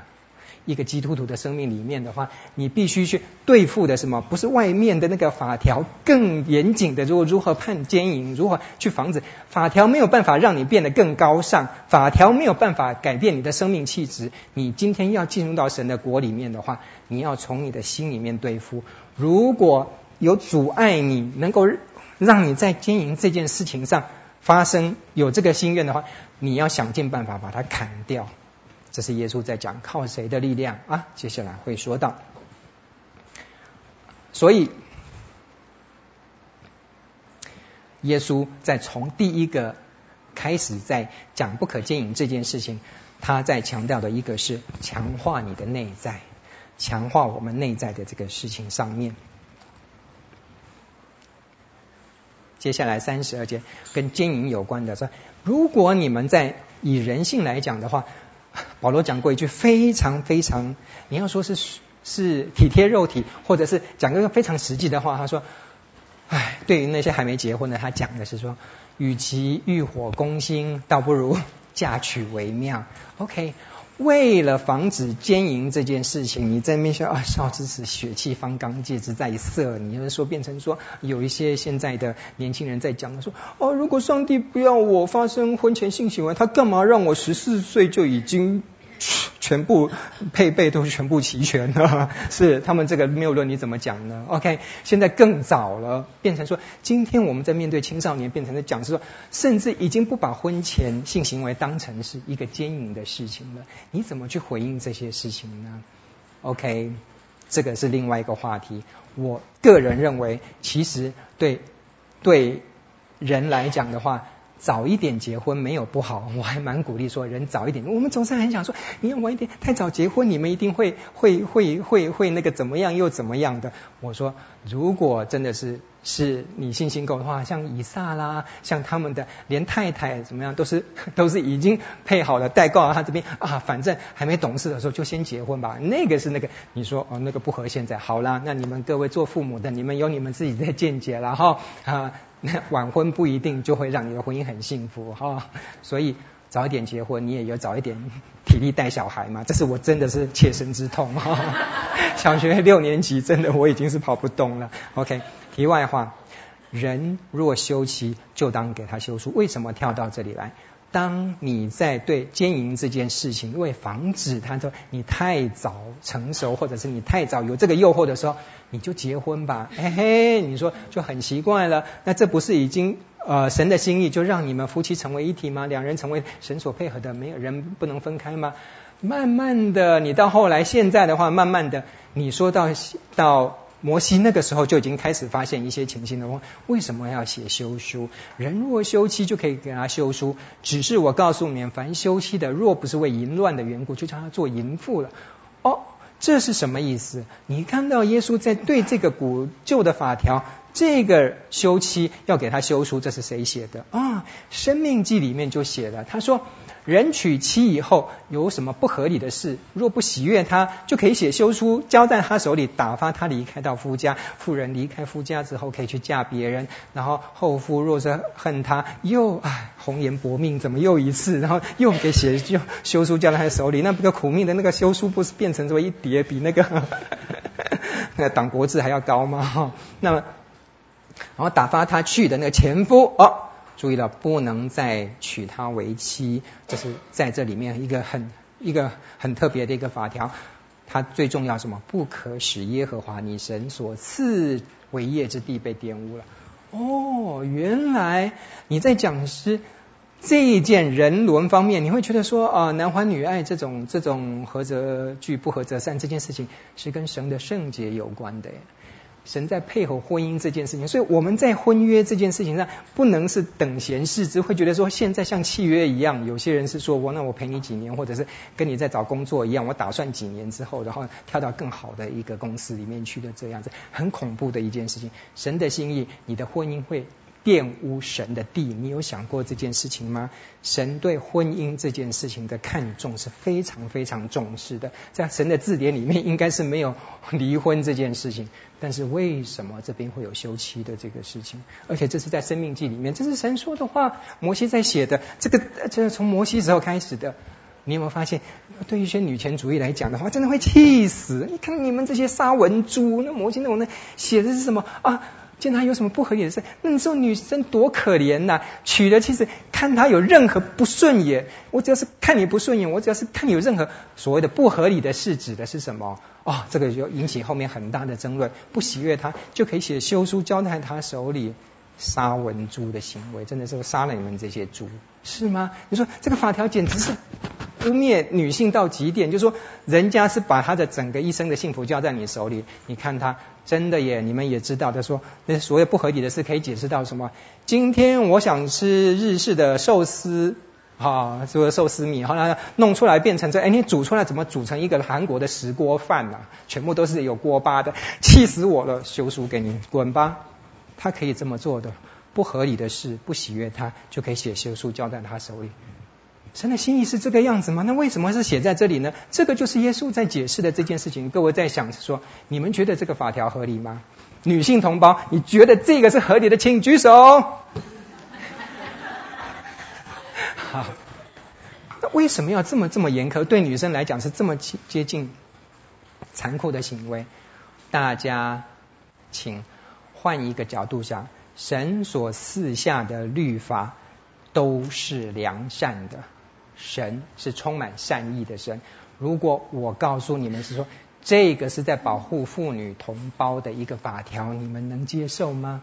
一个基督徒的生命里面的话，你必须去对付的什么？不是外面的那个法条更严谨的，如果如何判奸淫，如何去防止？法条没有办法让你变得更高尚，法条没有办法改变你的生命气质。你今天要进入到神的国里面的话，你要从你的心里面对付。如果有阻碍你能够。让你在经营这件事情上发生有这个心愿的话，你要想尽办法把它砍掉。这是耶稣在讲靠谁的力量啊？接下来会说到。所以，耶稣在从第一个开始在讲不可经营这件事情，他在强调的一个是强化你的内在，强化我们内在的这个事情上面。接下来三十二节跟经营有关的说，如果你们在以人性来讲的话，保罗讲过一句非常非常，你要说是是体贴肉体，或者是讲一个非常实际的话，他说，哎，对于那些还没结婚的，他讲的是说，与其欲火攻心，倒不如嫁娶为妙。OK。为了防止奸淫这件事情，你在那边说 啊，少之时血气方刚，戒之在色。你就是说变成说，有一些现在的年轻人在讲说，哦，如果上帝不要我发生婚前性行为，他干嘛让我十四岁就已经？全部配备都是全部齐全的，是他们这个谬论你怎么讲呢？OK，现在更早了，变成说，今天我们在面对青少年，变成在讲是说，甚至已经不把婚前性行为当成是一个奸淫的事情了，你怎么去回应这些事情呢？OK，这个是另外一个话题。我个人认为，其实对对人来讲的话。早一点结婚没有不好，我还蛮鼓励说人早一点。我们总是很想说，你要晚一点，太早结婚，你们一定会会会会会那个怎么样又怎么样的。我说，如果真的是是你信心够的话，像以撒啦，像他们的连太太怎么样都是 都是已经配好了，代告到他这边啊，反正还没懂事的时候就先结婚吧。那个是那个，你说哦，那个不合现在。好啦，那你们各位做父母的，你们有你们自己的见解了哈啊。那晚婚不一定就会让你的婚姻很幸福哈，所以早一点结婚，你也有早一点体力带小孩嘛，这是我真的是切身之痛哈。小学六年级真的我已经是跑不动了。OK，题外话，人若休妻，就当给他休书。为什么跳到这里来？当你在对奸淫这件事情，因为防止他说你太早成熟，或者是你太早有这个诱惑的时候，你就结婚吧。嘿嘿，你说就很奇怪了。那这不是已经呃神的心意，就让你们夫妻成为一体吗？两人成为神所配合的，没有人不能分开吗？慢慢的，你到后来现在的话，慢慢的，你说到到。摩西那个时候就已经开始发现一些情形了。为什么要写休书？人若休妻就可以给他休书，只是我告诉你们，凡休妻的，若不是为淫乱的缘故，就叫他做淫妇了。哦，这是什么意思？你看到耶稣在对这个古旧的法条。这个休妻要给他休书，这是谁写的啊？生命记里面就写了，他说，人娶妻以后有什么不合理的事，若不喜悦他，就可以写休书交在他手里，打发他离开到夫家。妇人离开夫家之后，可以去嫁别人。然后后夫若是恨他，又唉，红颜薄命，怎么又一次？然后又给写就休书交在他手里，那个苦命的那个休书，不是变成这么一叠，比那个 那党国志还要高吗？哈那么。然后打发他去的那个前夫哦，注意了，不能再娶她为妻，这是在这里面一个很一个很特别的一个法条。它最重要什么？不可使耶和华你神所赐为业之地被玷污了。哦，原来你在讲是这一件人伦方面，你会觉得说啊，男欢女爱这种这种合则聚不合则散这件事情是跟神的圣洁有关的。神在配合婚姻这件事情，所以我们在婚约这件事情上不能是等闲视之，会觉得说现在像契约一样，有些人是说我那我陪你几年，或者是跟你在找工作一样，我打算几年之后，然后跳到更好的一个公司里面去的这样子，很恐怖的一件事情。神的心意，你的婚姻会。玷污神的地，你有想过这件事情吗？神对婚姻这件事情的看重是非常非常重视的，在神的字典里面应该是没有离婚这件事情，但是为什么这边会有休妻的这个事情？而且这是在生命记里面，这是神说的话，摩西在写的，这个这是从摩西时候开始的。你有没有发现，对于一些女权主义来讲的话，真的会气死！你看你们这些杀文猪，那摩西那种那写的是什么啊？见他有什么不合理的事，那你说女生多可怜呐、娶了妻子，看他有任何不顺眼，我只要是看你不顺眼，我只要是看你有任何所谓的不合理的事，指的是什么？哦，这个就引起后面很大的争论。不喜悦他，就可以写休书交在他手里。杀文猪的行为，真的是杀了你们这些猪，是吗？你说这个法条简直是污蔑女性到极点，就是说人家是把她的整个一生的幸福交在你手里。你看她真的耶，你们也知道的说，那所有不合理的事可以解释到什么？今天我想吃日式的寿司，啊，这个寿司米，后来弄出来变成这，哎，你煮出来怎么煮成一个韩国的石锅饭呢？全部都是有锅巴的，气死我了！休书给你滚吧。他可以这么做的，不合理的事，不喜悦他，就可以写休书交在他手里。神的心意是这个样子吗？那为什么是写在这里呢？这个就是耶稣在解释的这件事情。各位在想说，你们觉得这个法条合理吗？女性同胞，你觉得这个是合理的，请举手。好，那为什么要这么这么严苛？对女生来讲是这么接近残酷的行为？大家请换一个角度想，神所赐下的律法都是良善的。神是充满善意的神。如果我告诉你们是说，这个是在保护妇女同胞的一个法条，你们能接受吗？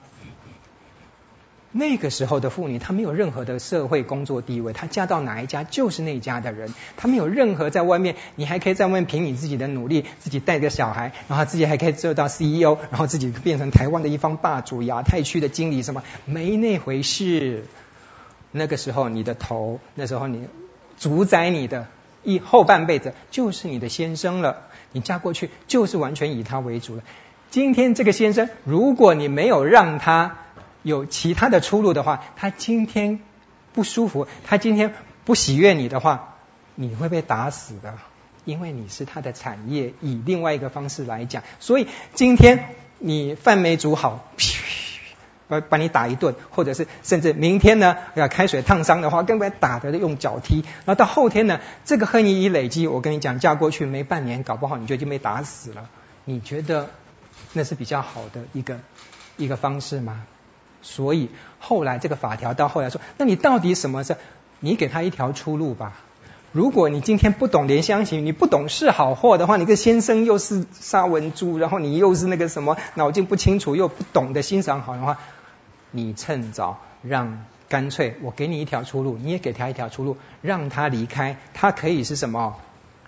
那个时候的妇女，她没有任何的社会工作地位，她嫁到哪一家就是那家的人，她没有任何在外面，你还可以在外面凭你自己的努力，自己带个小孩，然后自己还可以做到 CEO，然后自己变成台湾的一方霸主，亚太区的经理什么，没那回事。那个时候你的头，那时候你。主宰你的一后半辈子就是你的先生了，你嫁过去就是完全以他为主了。今天这个先生，如果你没有让他有其他的出路的话，他今天不舒服，他今天不喜悦你的话，你会被打死的，因为你是他的产业。以另外一个方式来讲，所以今天你饭没煮好。把把你打一顿，或者是甚至明天呢，要开水烫伤的话，更别打的用脚踢。然后到后天呢，这个恨意一累积，我跟你讲，嫁过去没半年，搞不好你就已经被打死了。你觉得那是比较好的一个一个方式吗？所以后来这个法条到后来说，那你到底什么是？你给他一条出路吧。如果你今天不懂怜香惜玉，你不懂是好货的话，你个先生又是杀文猪，然后你又是那个什么脑筋不清楚又不懂得欣赏好的话。你趁早让，干脆我给你一条出路，你也给他一条出路，让他离开。他可以是什么？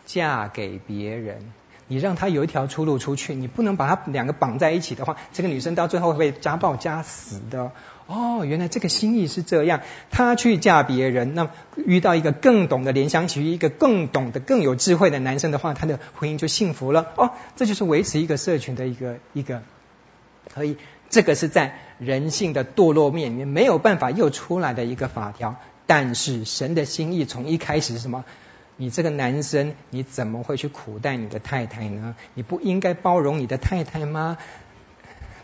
嫁给别人。你让他有一条出路出去，你不能把他两个绑在一起的话，这个女生到最后会被家暴家死的。哦，原来这个心意是这样。她去嫁别人，那遇到一个更懂得怜香惜玉，一个更懂得更有智慧的男生的话，她的婚姻就幸福了。哦，这就是维持一个社群的一个一个可以。这个是在人性的堕落面里面没有办法又出来的一个法条，但是神的心意从一开始是什么？你这个男生你怎么会去苦待你的太太呢？你不应该包容你的太太吗？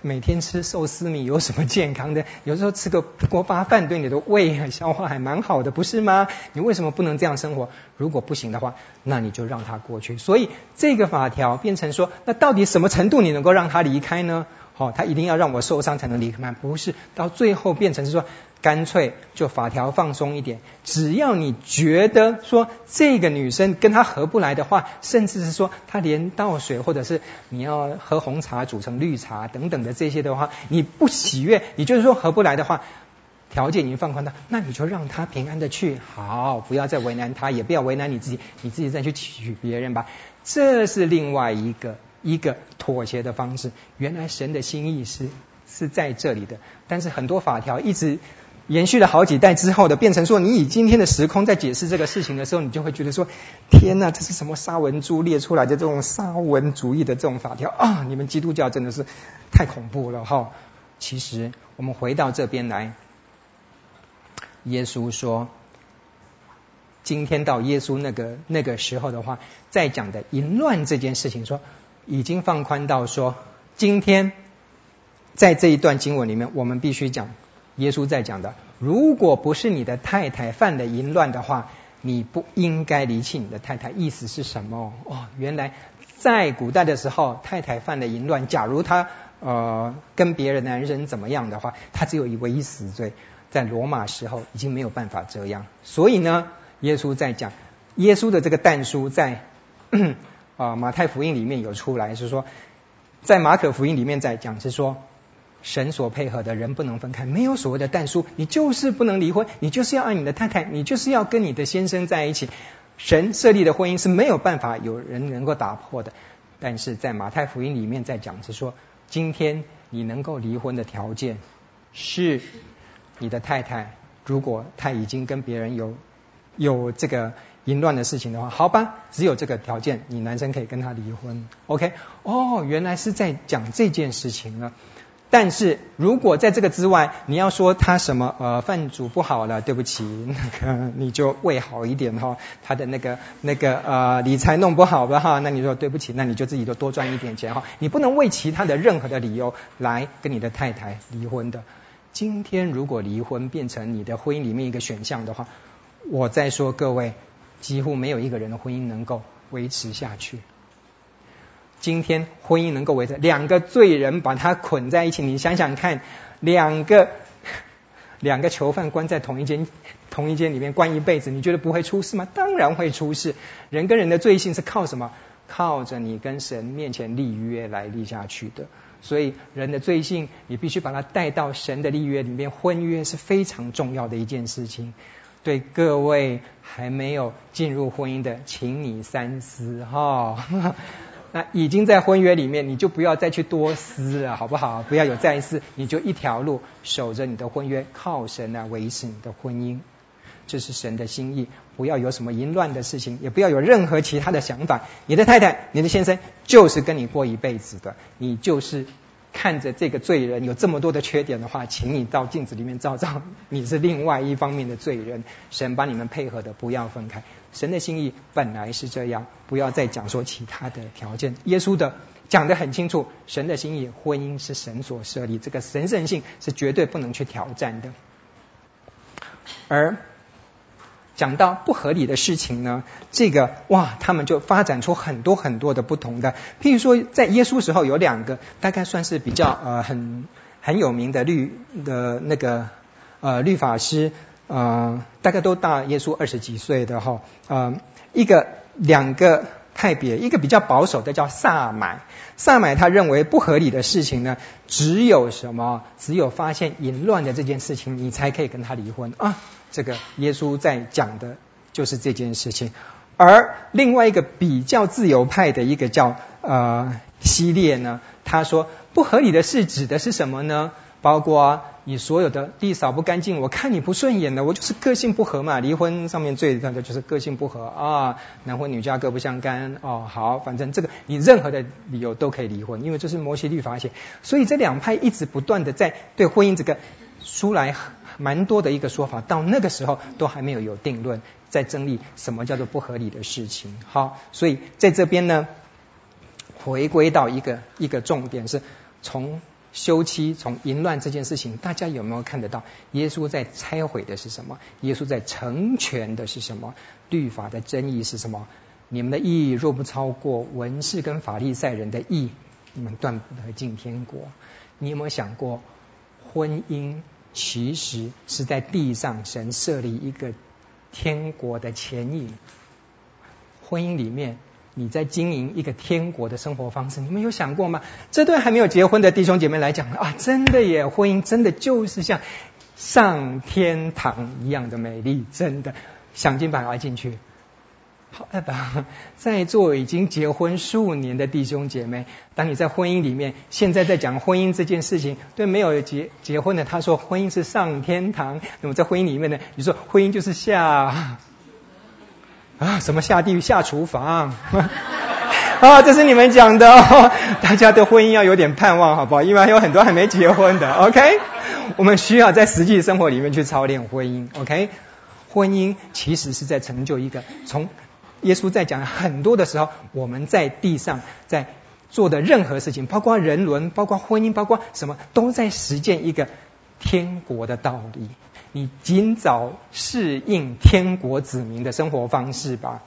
每天吃寿司米有什么健康的？有时候吃个锅巴饭对你的胃和消化还蛮好的，不是吗？你为什么不能这样生活？如果不行的话，那你就让他过去。所以这个法条变成说，那到底什么程度你能够让他离开呢？哦，他一定要让我受伤才能离开吗？不是，到最后变成是说，干脆就法条放松一点，只要你觉得说这个女生跟他合不来的话，甚至是说他连倒水或者是你要喝红茶煮成绿茶等等的这些的话，你不喜悦，你就是说合不来的话，条件已经放宽了，那你就让他平安的去，好，不要再为难他，也不要为难你自己，你自己再去娶别人吧，这是另外一个。一个妥协的方式，原来神的心意是是在这里的，但是很多法条一直延续了好几代之后的，变成说你以今天的时空在解释这个事情的时候，你就会觉得说，天哪，这是什么沙文猪列出来的这种沙文主义的这种法条啊？你们基督教真的是太恐怖了哈！其实我们回到这边来，耶稣说。今天到耶稣那个那个时候的话，在讲的淫乱这件事情，说已经放宽到说，今天在这一段经文里面，我们必须讲耶稣在讲的，如果不是你的太太犯了淫乱的话，你不应该离弃你的太太。意思是什么？哦，原来在古代的时候，太太犯了淫乱，假如她呃跟别人男人怎么样的话，她只有一唯一死罪，在罗马时候已经没有办法这样，所以呢。耶稣在讲，耶稣的这个但书在啊马太福音里面有出来，是说在马可福音里面在讲，是说神所配合的人不能分开，没有所谓的但书，你就是不能离婚，你就是要爱你的太太，你就是要跟你的先生在一起。神设立的婚姻是没有办法有人能够打破的。但是在马太福音里面在讲是说，今天你能够离婚的条件是你的太太，如果她已经跟别人有有这个淫乱的事情的话，好吧，只有这个条件，你男生可以跟她离婚。OK，哦，原来是在讲这件事情呢。但是如果在这个之外，你要说他什么呃饭煮不好了，对不起，那个你就胃好一点哈，他的那个那个呃理财弄不好了哈，那你说对不起，那你就自己就多赚一点钱哈，你不能为其他的任何的理由来跟你的太太离婚的。今天如果离婚变成你的婚姻里面一个选项的话，我再说各位，几乎没有一个人的婚姻能够维持下去。今天婚姻能够维持，两个罪人把他捆在一起，你想想看，两个两个囚犯关在同一间同一间里面关一辈子，你觉得不会出事吗？当然会出事。人跟人的罪性是靠什么？靠着你跟神面前立约来立下去的。所以人的罪性，你必须把它带到神的立约里面。婚约是非常重要的一件事情。对各位还没有进入婚姻的，请你三思哈。那已经在婚约里面，你就不要再去多思了，好不好？不要有再思，你就一条路守着你的婚约，靠神来维持你的婚姻，这是神的心意。不要有什么淫乱的事情，也不要有任何其他的想法。你的太太、你的先生就是跟你过一辈子的，你就是看着这个罪人有这么多的缺点的话，请你到镜子里面照照，你是另外一方面的罪人。神把你们配合的，不要分开。神的心意本来是这样，不要再讲说其他的条件。耶稣的讲得很清楚，神的心意，婚姻是神所设立，这个神圣性是绝对不能去挑战的。而讲到不合理的事情呢，这个哇，他们就发展出很多很多的不同的。譬如说，在耶稣时候有两个，大概算是比较呃很很有名的律的那个呃律法师。呃，大概都大耶稣二十几岁的哈，呃，一个两个派别，一个比较保守的叫撒买，撒买他认为不合理的事情呢，只有什么，只有发现淫乱的这件事情，你才可以跟他离婚啊。这个耶稣在讲的就是这件事情，而另外一个比较自由派的一个叫呃希列呢，他说不合理的事指的是什么呢？包括你所有的地扫不干净，我看你不顺眼的，我就是个性不合嘛。离婚上面最大的就是个性不合啊，男婚女嫁各不相干哦。好，反正这个你任何的理由都可以离婚，因为这是摩西律法写。所以这两派一直不断的在对婚姻这个出来蛮多的一个说法，到那个时候都还没有有定论，在争议什么叫做不合理的事情。好，所以在这边呢，回归到一个一个重点是从。休妻从淫乱这件事情，大家有没有看得到？耶稣在拆毁的是什么？耶稣在成全的是什么？律法的争议是什么？你们的义若不超过文士跟法利赛人的义，你们断不得进天国。你有没有想过，婚姻其实是在地上神设立一个天国的前影？婚姻里面。你在经营一个天国的生活方式，你们有想过吗？这对还没有结婚的弟兄姐妹来讲啊，真的耶，婚姻真的就是像上天堂一样的美丽，真的想尽办法进去。好，那么在座已经结婚数年的弟兄姐妹，当你在婚姻里面，现在在讲婚姻这件事情，对没有结结婚的他说婚姻是上天堂，那么在婚姻里面呢，你说婚姻就是下。啊，什么下地狱下厨房？啊，这是你们讲的哦。大家对婚姻要有点盼望，好不好？因为还有很多还没结婚的。OK，我们需要在实际生活里面去操练婚姻。OK，婚姻其实是在成就一个从耶稣在讲很多的时候，我们在地上在做的任何事情，包括人伦，包括婚姻，包括什么，都在实践一个天国的道理。你尽早适应天国子民的生活方式吧。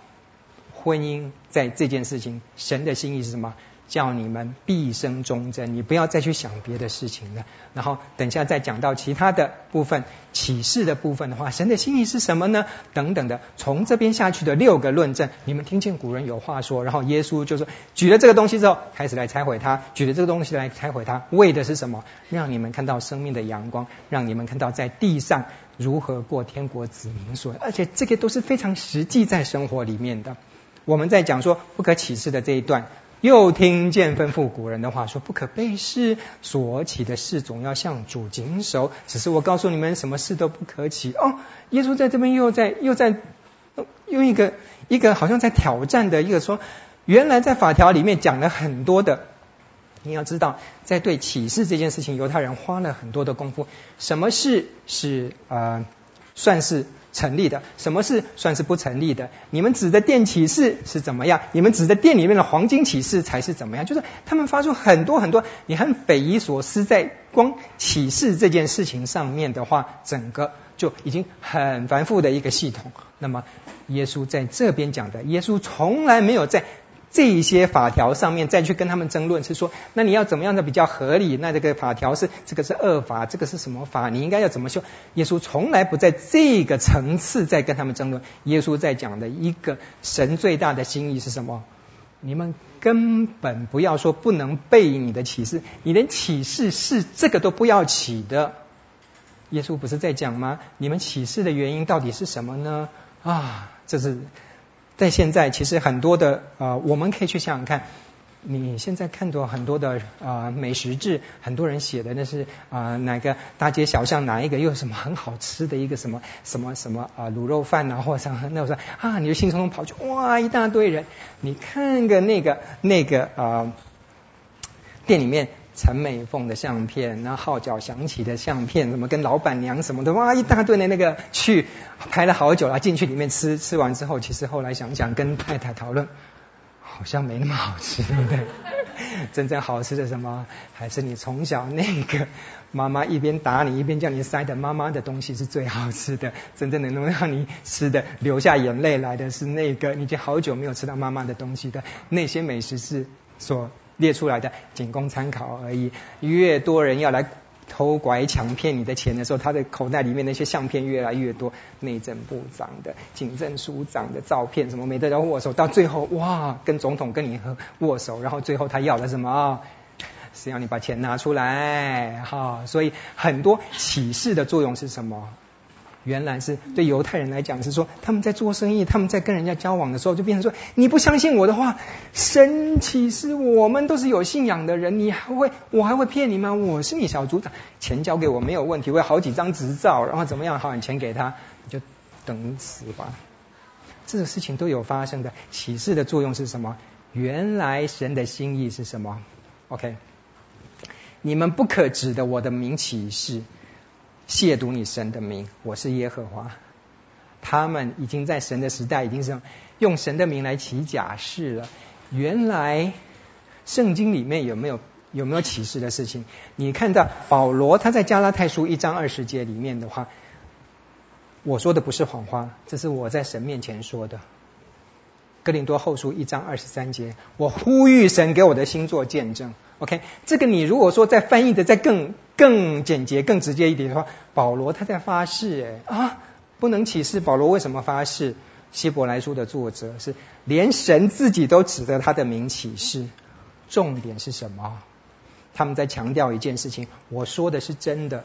婚姻在这件事情，神的心意是什么？叫你们毕生忠贞。你不要再去想别的事情了。然后等下再讲到其他的部分，启示的部分的话，神的心意是什么呢？等等的，从这边下去的六个论证，你们听见古人有话说，然后耶稣就说，举了这个东西之后，开始来拆毁它，举了这个东西来拆毁它，为的是什么？让你们看到生命的阳光，让你们看到在地上如何过天国子民所，而且这个都是非常实际在生活里面的。我们在讲说不可启示的这一段，又听见吩咐古人的话说不可背誓，所起的誓总要向主谨守。只是我告诉你们，什么事都不可起。哦，耶稣在这边又在又在用一个一个好像在挑战的一个说，原来在法条里面讲了很多的，你要知道，在对启示这件事情，犹太人花了很多的功夫。什么事是呃算是？成立的，什么事算是不成立的？你们指的殿启示是怎么样？你们指的殿里面的黄金启示才是怎么样？就是他们发出很多很多你很匪夷所思，在光启示这件事情上面的话，整个就已经很繁复的一个系统。那么耶稣在这边讲的，耶稣从来没有在。这一些法条上面再去跟他们争论，是说，那你要怎么样的比较合理？那这个法条是这个是恶法，这个是什么法？你应该要怎么修？耶稣从来不在这个层次在跟他们争论。耶稣在讲的一个神最大的心意是什么？你们根本不要说不能背你的启示，你连启示是这个都不要起的。耶稣不是在讲吗？你们启示的原因到底是什么呢？啊，这是。在现在，其实很多的呃，我们可以去想想看，你现在看到很多的啊、呃、美食志，很多人写的那是啊、哪个大街小巷哪一个又有什么很好吃的一个什么什么什么啊、卤肉饭啊，或者那我说啊，你就兴冲冲跑去哇一大堆人，你看个那个那个啊、店里面。陈美凤的相片，然后号角响起的相片，什么跟老板娘什么的，哇，一大堆的那个去拍了好久了，进去里面吃，吃完之后，其实后来想想跟太太讨论，好像没那么好吃，对不对？真正好吃的什么，还是你从小那个妈妈一边打你一边叫你塞的妈妈的东西是最好吃的，真正能够让你吃的流下眼泪来的是那个，你已经好久没有吃到妈妈的东西的那些美食是所。列出来的仅供参考而已。越多人要来偷拐抢骗你的钱的时候，他的口袋里面那些相片越来越多，内政部长的、警政署长的照片，什么没得要握手，到最后哇，跟总统跟你握手，然后最后他要的什么？是要你把钱拿出来哈。所以很多启示的作用是什么？原来是对犹太人来讲是说，他们在做生意，他们在跟人家交往的时候，就变成说，你不相信我的话，神启示我们都是有信仰的人，你还会我还会骗你吗？我是你小组长，钱交给我没有问题，我有好几张执照，然后怎么样？好，你钱给他，你就等死吧。这个事情都有发生的，启示的作用是什么？原来神的心意是什么？OK，你们不可指的我的名启示。亵渎你神的名，我是耶和华。他们已经在神的时代，已经是用神的名来起假誓了。原来圣经里面有没有有没有启示的事情？你看到保罗他在加拉太书一章二十节里面的话，我说的不是谎话，这是我在神面前说的。哥林多后书一章二十三节，我呼吁神给我的心做见证。OK，这个你如果说再翻译的再更更简洁、更直接一点的话，保罗他在发誓，哎啊，不能启示。保罗为什么发誓？希伯来书的作者是连神自己都指着他的名启示。重点是什么？他们在强调一件事情，我说的是真的。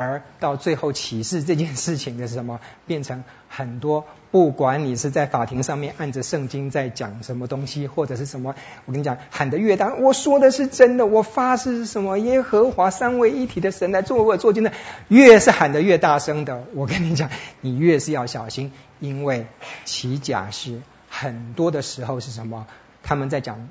而到最后启示这件事情的是什么？变成很多，不管你是在法庭上面按着圣经在讲什么东西，或者是什么，我跟你讲，喊得越大，我说的是真的，我发誓是什么耶和华三位一体的神来做我做见证，越是喊得越大声的，我跟你讲，你越是要小心，因为起假誓很多的时候是什么？他们在讲。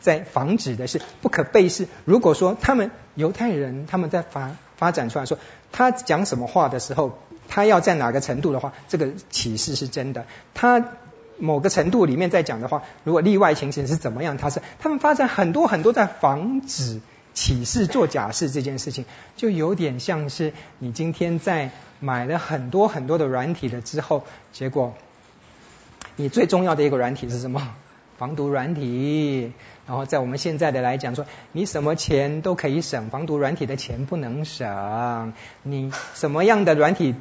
在防止的是不可背誓。如果说他们犹太人他们在发发展出来说，他讲什么话的时候，他要在哪个程度的话，这个启示是真的。他某个程度里面在讲的话，如果例外情形是怎么样，他是他们发展很多很多在防止启示做假誓这件事情，就有点像是你今天在买了很多很多的软体了之后，结果你最重要的一个软体是什么？防毒软体。然后在我们现在的来讲说，你什么钱都可以省，防毒软体的钱不能省。你什么样的软体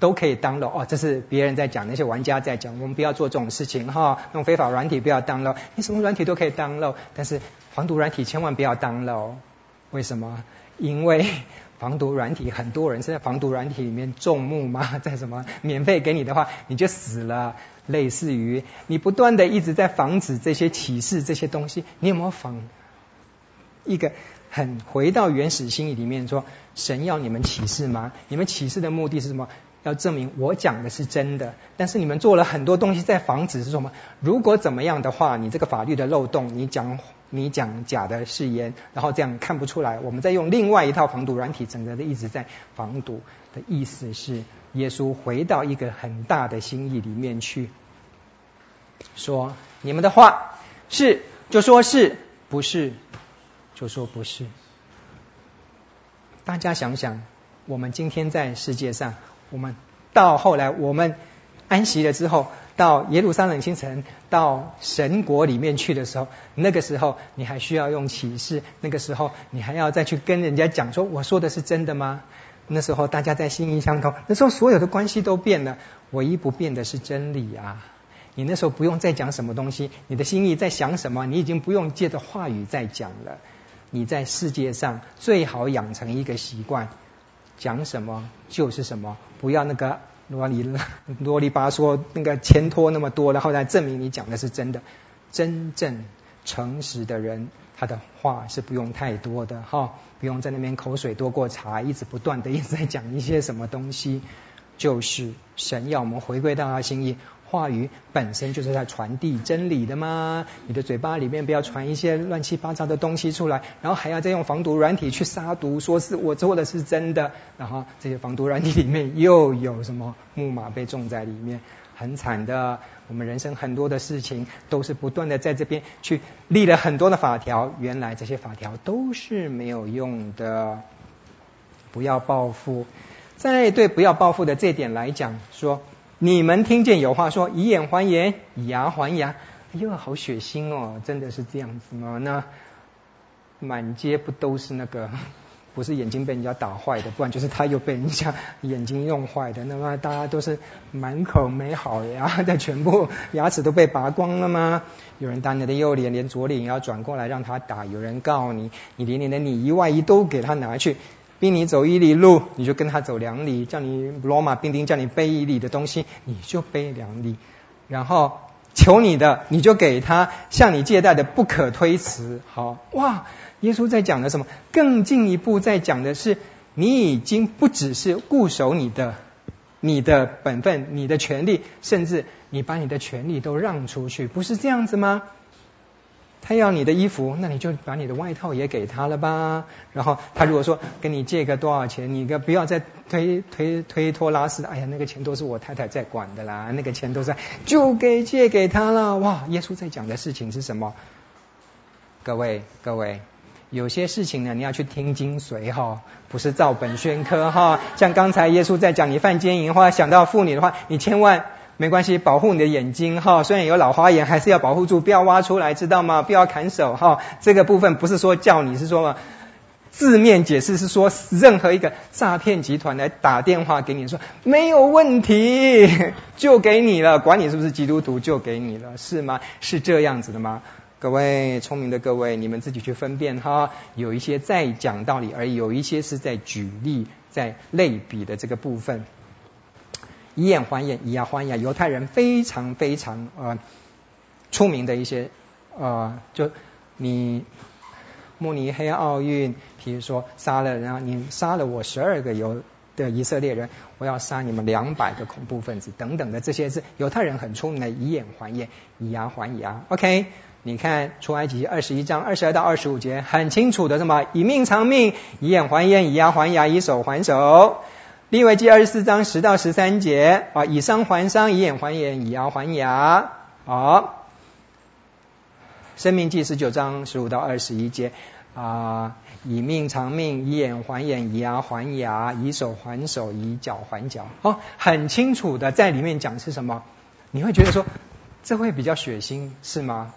都可以 download 哦，这是别人在讲，那些玩家在讲，我们不要做这种事情哈。那种非法软体不要 download，你什么软体都可以 download，但是防毒软体千万不要 download。为什么？因为防毒软体很多人是在防毒软体里面种木吗，在什么免费给你的话，你就死了。类似于你不断的一直在防止这些启示这些东西，你有没有防一个很回到原始心意里面说，神要你们启示吗？你们启示的目的是什么？要证明我讲的是真的。但是你们做了很多东西在防止是什么？如果怎么样的话，你这个法律的漏洞，你讲。你讲假的誓言，然后这样看不出来。我们再用另外一套防毒软体，整个的一直在防毒的意思是，耶稣回到一个很大的心意里面去，说：你们的话是就说是，不是就说不是。大家想想，我们今天在世界上，我们到后来我们安息了之后。到耶路撒冷新城，到神国里面去的时候，那个时候你还需要用启示，那个时候你还要再去跟人家讲说，我说的是真的吗？那时候大家在心意相通，那时候所有的关系都变了，唯一不变的是真理啊！你那时候不用再讲什么东西，你的心意在想什么，你已经不用借着话语再讲了。你在世界上最好养成一个习惯，讲什么就是什么，不要那个。罗里罗里吧嗦，那个钱托那么多，然后来。证明你讲的是真的。真正诚实的人，他的话是不用太多的哈，不用在那边口水多过茶，一直不断的一直在讲一些什么东西，就是神要我们回归到他心意。话语本身就是在传递真理的嘛，你的嘴巴里面不要传一些乱七八糟的东西出来，然后还要再用防毒软体去杀毒，说是我做的是真的，然后这些防毒软体里面又有什么木马被种在里面，很惨的。我们人生很多的事情都是不断的在这边去立了很多的法条，原来这些法条都是没有用的。不要报复，在对不要报复的这点来讲说。你们听见有话说，以眼还眼，以牙还牙，哎呦，好血腥哦！真的是这样子吗？那满街不都是那个，不是眼睛被人家打坏的，不然就是他又被人家眼睛用坏的。那么大家都是满口没好牙，的全部牙齿都被拔光了吗？有人打你的右脸，连左脸也要转过来让他打。有人告你，你连你的里衣外衣都给他拿去。逼你走一里路，你就跟他走两里；叫你罗马兵丁叫你背一里的东西，你就背两里。然后求你的，你就给他；向你借贷的，不可推辞。好哇，耶稣在讲的什么？更进一步在讲的是，你已经不只是固守你的、你的本分、你的权利，甚至你把你的权利都让出去，不是这样子吗？他要你的衣服，那你就把你的外套也给他了吧。然后他如果说跟你借个多少钱，你个不要再推推推拖拉丝的。哎呀，那个钱都是我太太在管的啦，那个钱都是就给借给他了。哇，耶稣在讲的事情是什么？各位各位，有些事情呢，你要去听精髓哈，不是照本宣科哈。像刚才耶稣在讲你犯奸淫的话，想到妇女的话，你千万。没关系，保护你的眼睛哈。虽然有老花眼，还是要保护住，不要挖出来，知道吗？不要砍手哈。这个部分不是说叫你，是说嘛，字面解释是说，任何一个诈骗集团来打电话给你说没有问题，就给你了，管你是不是基督徒，就给你了，是吗？是这样子的吗？各位聪明的各位，你们自己去分辨哈。有一些在讲道理，而有一些是在举例，在类比的这个部分。以眼还眼，以牙还牙。犹太人非常非常呃出名的一些呃，就你慕尼黑奥运，比如说杀了，然后你杀了我十二个犹的以色列人，我要杀你们两百个恐怖分子等等的这些是犹太人很出名的，以眼还眼，以牙还牙。OK，你看出埃及二十一章二十二到二十五节很清楚的什么？以命偿命，以眼还眼，以牙还牙，以手还手。利未记二十四章十到十三节啊，以伤还伤，以眼还眼，以牙还牙。好，生命记十九章十五到二十一节啊，以命偿命，以眼还眼，以牙还牙，以手还手，以脚还脚。哦，很清楚的在里面讲是什么？你会觉得说这会比较血腥是吗？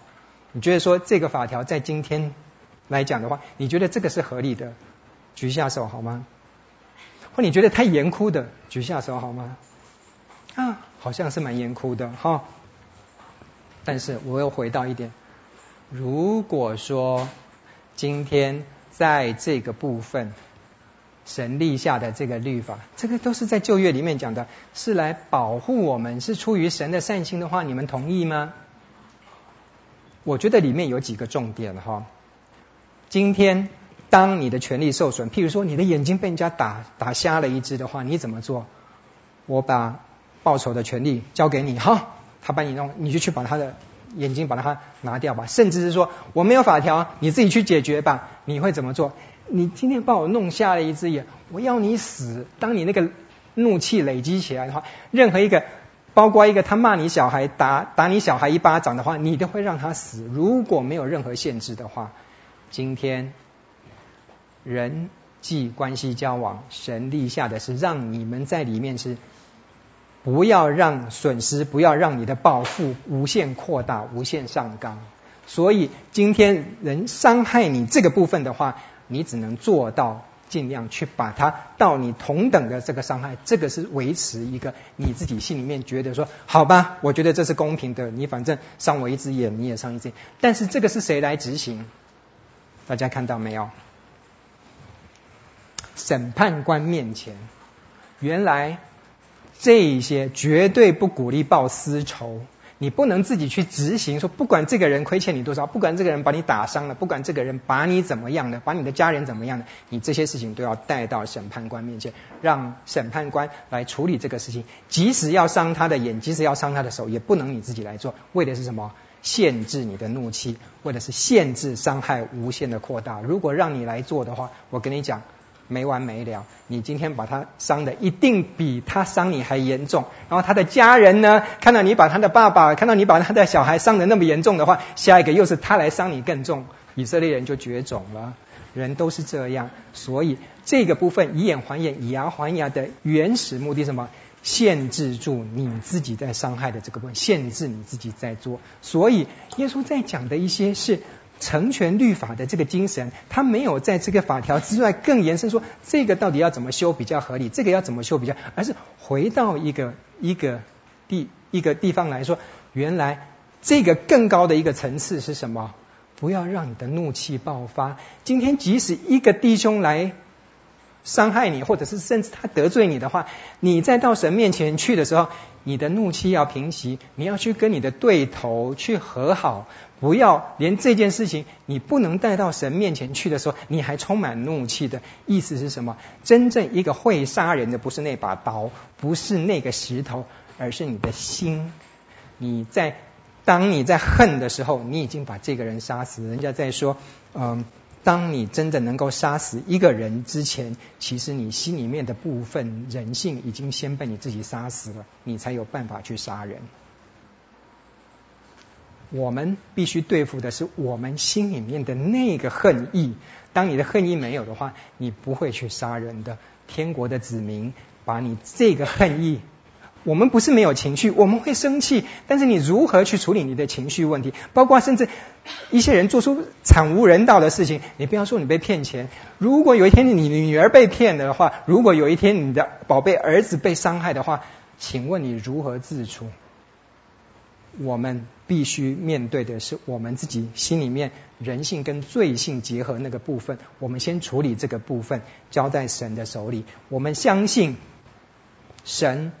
你觉得说这个法条在今天来讲的话，你觉得这个是合理的？举一下手好吗？或你觉得太严酷的，举下手好吗？啊，好像是蛮严酷的哈。但是我又回到一点，如果说今天在这个部分，神立下的这个律法，这个都是在旧约里面讲的，是来保护我们，是出于神的善心的话，你们同意吗？我觉得里面有几个重点哈。今天当你的权利受损，譬如说你的眼睛被人家打打瞎了一只的话，你怎么做？我把报仇的权利交给你哈，他把你弄，你就去把他的眼睛把它拿掉吧。甚至是说我没有法条，你自己去解决吧。你会怎么做？你今天把我弄瞎了一只眼，我要你死。当你那个怒气累积起来的话，任何一个，包括一个他骂你小孩、打打你小孩一巴掌的话，你都会让他死。如果没有任何限制的话，今天人际关系交往，神立下的是让你们在里面是不要让损失，不要让你的报复无限扩大、无限上纲。所以今天人伤害你这个部分的话，你只能做到尽量去把它到你同等的这个伤害，这个是维持一个你自己心里面觉得说好吧，我觉得这是公平的。你反正伤我一只眼，你也伤一只眼。但是这个是谁来执行？大家看到没有？审判官面前，原来这一些绝对不鼓励报私仇。你不能自己去执行，说不管这个人亏欠你多少，不管这个人把你打伤了，不管这个人把你怎么样的，把你的家人怎么样的，你这些事情都要带到审判官面前，让审判官来处理这个事情。即使要伤他的眼，即使要伤他的手，也不能你自己来做。为的是什么？限制你的怒气，为的是限制伤害无限的扩大。如果让你来做的话，我跟你讲。没完没了，你今天把他伤的一定比他伤你还严重。然后他的家人呢，看到你把他的爸爸，看到你把他的小孩伤的那么严重的话，下一个又是他来伤你更重。以色列人就绝种了，人都是这样。所以这个部分以眼还眼，以牙还牙的原始目的什么？限制住你自己在伤害的这个部分，限制你自己在做。所以耶稣在讲的一些是。成全律法的这个精神，他没有在这个法条之外更延伸说，这个到底要怎么修比较合理，这个要怎么修比较，而是回到一个一个地一个地方来说，原来这个更高的一个层次是什么？不要让你的怒气爆发。今天即使一个弟兄来。伤害你，或者是甚至他得罪你的话，你再到神面前去的时候，你的怒气要平息，你要去跟你的对头去和好，不要连这件事情你不能带到神面前去的时候，你还充满怒气的意思是什么？真正一个会杀人的不是那把刀，不是那个石头，而是你的心。你在当你在恨的时候，你已经把这个人杀死。人家在说，嗯。当你真的能够杀死一个人之前，其实你心里面的部分人性已经先被你自己杀死了，你才有办法去杀人。我们必须对付的是我们心里面的那个恨意。当你的恨意没有的话，你不会去杀人的。天国的子民把你这个恨意。我们不是没有情绪，我们会生气，但是你如何去处理你的情绪问题？包括甚至一些人做出惨无人道的事情，你不要说你被骗钱，如果有一天你女儿被骗了的话，如果有一天你的宝贝儿子被伤害的话，请问你如何自处？我们必须面对的是我们自己心里面人性跟罪性结合那个部分，我们先处理这个部分，交在神的手里。我们相信神。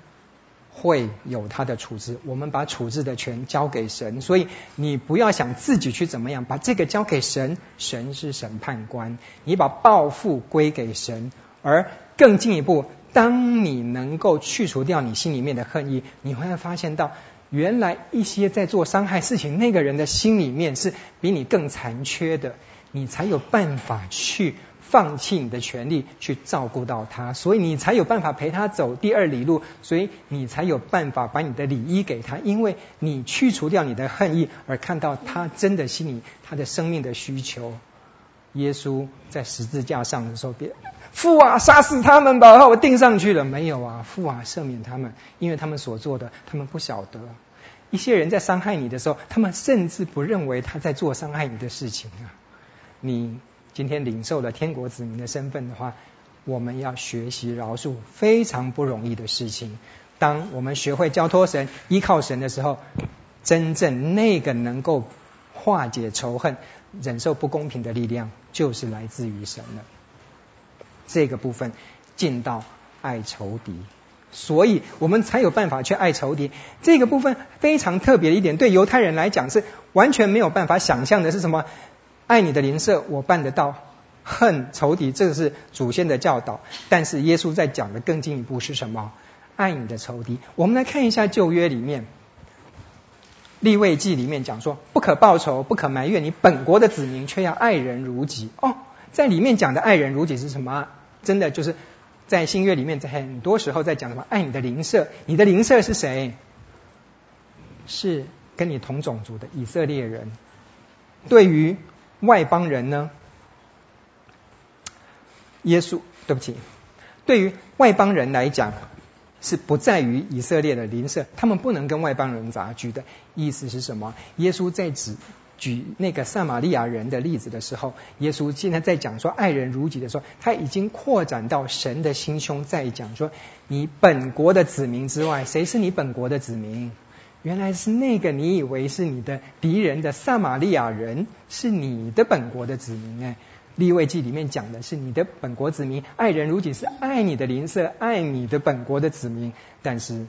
会有他的处置，我们把处置的权交给神，所以你不要想自己去怎么样，把这个交给神，神是审判官，你把报复归给神，而更进一步，当你能够去除掉你心里面的恨意，你会发现到，原来一些在做伤害事情那个人的心里面是比你更残缺的，你才有办法去。放弃你的权利去照顾到他，所以你才有办法陪他走第二里路，所以你才有办法把你的礼衣给他，因为你去除掉你的恨意，而看到他真的心里他的生命的需求。耶稣在十字架上的时候，别父啊，杀死他们吧，我钉上去了。没有啊，父啊，赦免他们，因为他们所做的，他们不晓得。一些人在伤害你的时候，他们甚至不认为他在做伤害你的事情啊。你今天领受了天国子民的身份的话，我们要学习饶恕，非常不容易的事情。当我们学会交托神、依靠神的时候，真正那个能够化解仇恨、忍受不公平的力量，就是来自于神了。这个部分进到爱仇敌，所以我们才有办法去爱仇敌。这个部分非常特别的一点，对犹太人来讲是完全没有办法想象的，是什么？爱你的邻舍，我办得到；恨仇敌，这个是祖先的教导。但是耶稣在讲的更进一步是什么？爱你的仇敌。我们来看一下旧约里面。立位记里面讲说，不可报仇，不可埋怨你本国的子民，却要爱人如己。哦，在里面讲的爱人如己是什么？真的就是在新约里面，在很多时候在讲什么？爱你的邻舍，你的邻舍是谁？是跟你同种族的以色列人。对于外邦人呢？耶稣，对不起，对于外邦人来讲。是不在于以色列的邻舍，他们不能跟外邦人杂居的。意思是什么？耶稣在指举那个撒玛利亚人的例子的时候，耶稣现在在讲说爱人如己的时候，他已经扩展到神的心胸，在讲说你本国的子民之外，谁是你本国的子民？原来是那个你以为是你的敌人的撒玛利亚人，是你的本国的子民哎。利未记里面讲的是你的本国子民，爱人如己是爱你的邻舍，爱你的本国的子民。但是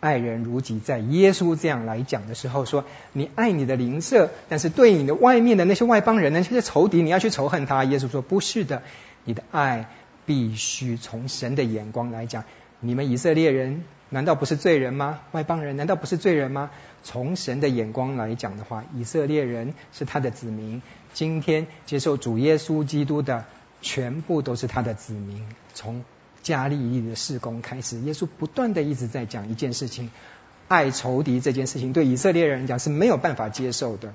爱人如己，在耶稣这样来讲的时候，说你爱你的邻舍，但是对你的外面的那些外邦人呢，那些仇敌，你要去仇恨他。耶稣说不是的，你的爱必须从神的眼光来讲。你们以色列人难道不是罪人吗？外邦人难道不是罪人吗？从神的眼光来讲的话，以色列人是他的子民。今天接受主耶稣基督的全部都是他的子民。从加利利的事工开始，耶稣不断的一直在讲一件事情：爱仇敌这件事情，对以色列人讲是没有办法接受的。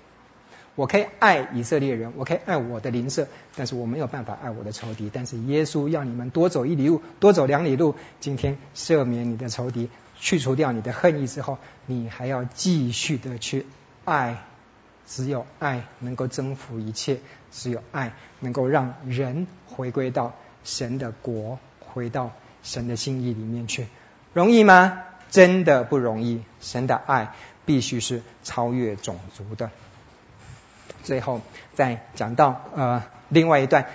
我可以爱以色列人，我可以爱我的邻舍，但是我没有办法爱我的仇敌。但是耶稣要你们多走一里路，多走两里路。今天赦免你的仇敌，去除掉你的恨意之后，你还要继续的去爱。只有爱能够征服一切，只有爱能够让人回归到神的国，回到神的心意里面去，容易吗？真的不容易。神的爱必须是超越种族的。最后再讲到呃另外一段，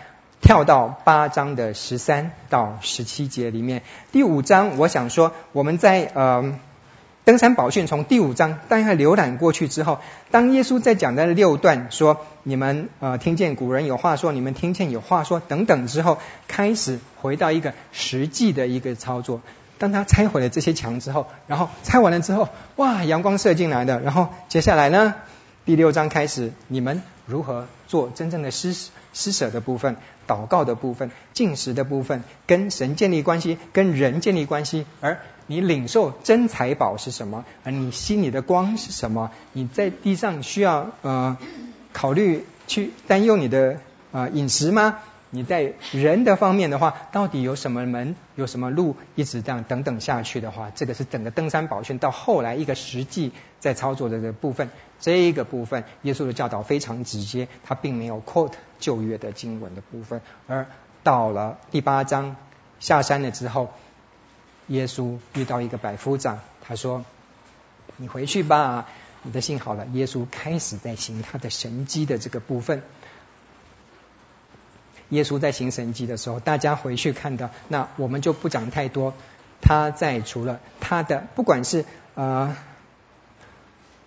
跳到八章的十三到十七节里面，第五章我想说我们在呃。登山宝训从第五章大概浏览过去之后，当耶稣在讲的六段说你们呃听见古人有话说，你们听见有话说等等之后，开始回到一个实际的一个操作。当他拆毁了这些墙之后，然后拆完了之后，哇，阳光射进来的。然后接下来呢，第六章开始，你们如何做真正的施施舍的部分、祷告的部分、进食的部分，跟神建立关系，跟人建立关系，而。你领受真财宝是什么？而你心里的光是什么？你在地上需要呃考虑去担忧你的呃饮食吗？你在人的方面的话，到底有什么门，有什么路，一直这样等等下去的话，这个是整个登山宝训到后来一个实际在操作的这个部分。这一个部分，耶稣的教导非常直接，他并没有 quote 旧约的经文的部分。而到了第八章下山了之后。耶稣遇到一个百夫长，他说：“你回去吧，你的信好了。”耶稣开始在行他的神迹的这个部分。耶稣在行神迹的时候，大家回去看到，那我们就不讲太多。他在除了他的，不管是呃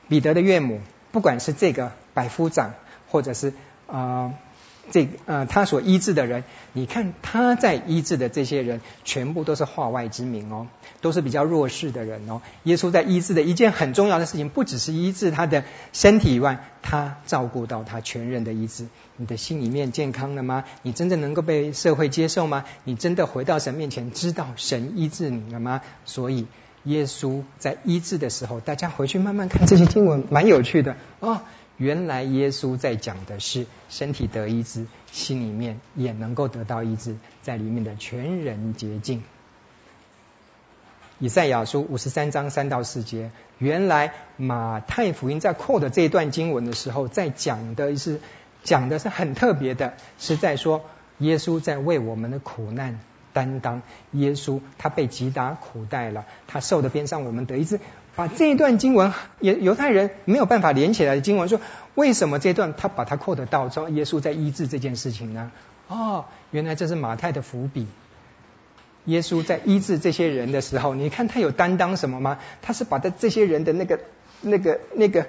彼得的岳母，不管是这个百夫长，或者是呃。这呃，他所医治的人，你看他在医治的这些人，全部都是化外之民哦，都是比较弱势的人哦。耶稣在医治的一件很重要的事情，不只是医治他的身体以外，他照顾到他全人的医治。你的心里面健康了吗？你真正能够被社会接受吗？你真的回到神面前，知道神医治你了吗？所以耶稣在医治的时候，大家回去慢慢看这些经文，蛮有趣的哦。原来耶稣在讲的是身体得医治，心里面也能够得到医治，在里面的全人洁净。以赛亚书五十三章三到四节，原来马太福音在扩的这一段经文的时候，在讲的是讲的是很特别的，是在说耶稣在为我们的苦难担当。耶稣他被击打苦待了，他受的鞭伤我们得医治。把这一段经文，也犹太人没有办法连起来的经文，说为什么这段他把它扩得到说耶稣在医治这件事情呢？哦，原来这是马太的伏笔。耶稣在医治这些人的时候，你看他有担当什么吗？他是把他这些人的那个、那个、那个。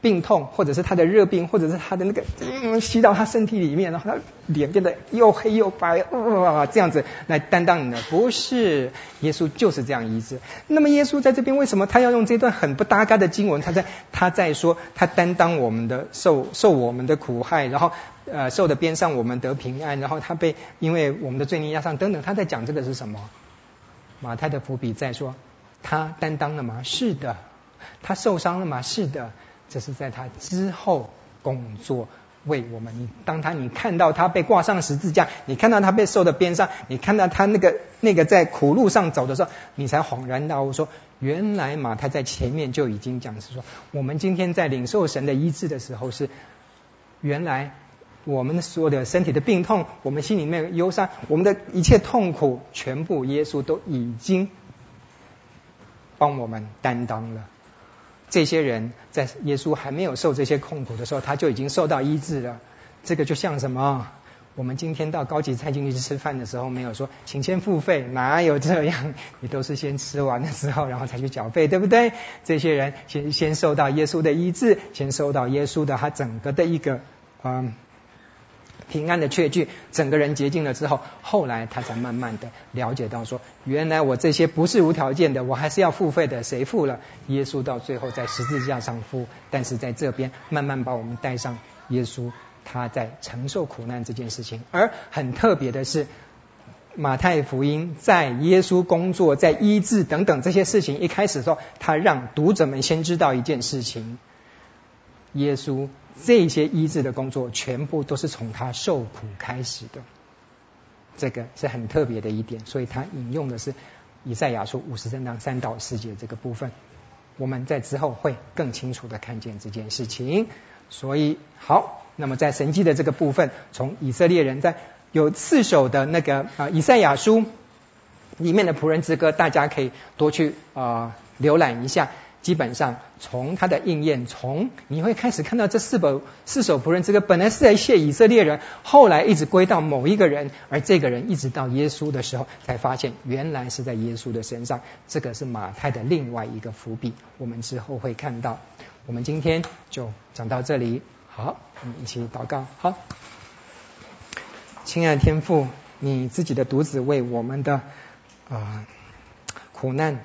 病痛，或者是他的热病，或者是他的那个嗯吸到他身体里面，然后他脸变得又黑又白，哇，这样子来担当你的，不是耶稣就是这样医治。那么耶稣在这边为什么他要用这段很不搭嘎的经文？他在他在说他担当我们的受受我们的苦害，然后呃受的边上我们得平安，然后他被因为我们的罪孽压上等等。他在讲这个是什么？马太的伏笔在说他担当了吗？是的。他受伤了吗？是的。这是在他之后工作为我们。你当他你看到他被挂上十字架，你看到他被受的鞭伤，你看到他那个那个在苦路上走的时候，你才恍然大悟说，原来马太在前面就已经讲是说，我们今天在领受神的医治的时候是，原来我们所有的身体的病痛，我们心里面忧伤，我们的一切痛苦，全部耶稣都已经帮我们担当了。这些人在耶稣还没有受这些痛苦的时候，他就已经受到医治了。这个就像什么？我们今天到高级餐厅去吃饭的时候，没有说请先付费，哪有这样？你都是先吃完的时候，然后才去缴费，对不对？这些人先先受到耶稣的医治，先受到耶稣的他整个的一个嗯。平安的确据，整个人洁净了之后，后来他才慢慢的了解到说，原来我这些不是无条件的，我还是要付费的。谁付了？耶稣到最后在十字架上付，但是在这边慢慢把我们带上耶稣，他在承受苦难这件事情。而很特别的是，马太福音在耶稣工作、在医治等等这些事情一开始的时候，他让读者们先知道一件事情：耶稣。这些医治的工作全部都是从他受苦开始的，这个是很特别的一点。所以他引用的是以赛亚书五十三章三到四节这个部分，我们在之后会更清楚的看见这件事情。所以好，那么在神迹的这个部分，从以色列人在有四首的那个啊以赛亚书里面的仆人之歌，大家可以多去啊浏览一下。基本上从他的应验，从你会开始看到这四本四首仆人之歌，本来是在谢以色列人，后来一直归到某一个人，而这个人一直到耶稣的时候，才发现原来是在耶稣的身上。这个是马太的另外一个伏笔，我们之后会看到。我们今天就讲到这里，好，我们一起祷告。好，亲爱的天父，你自己的独子为我们的啊、苦难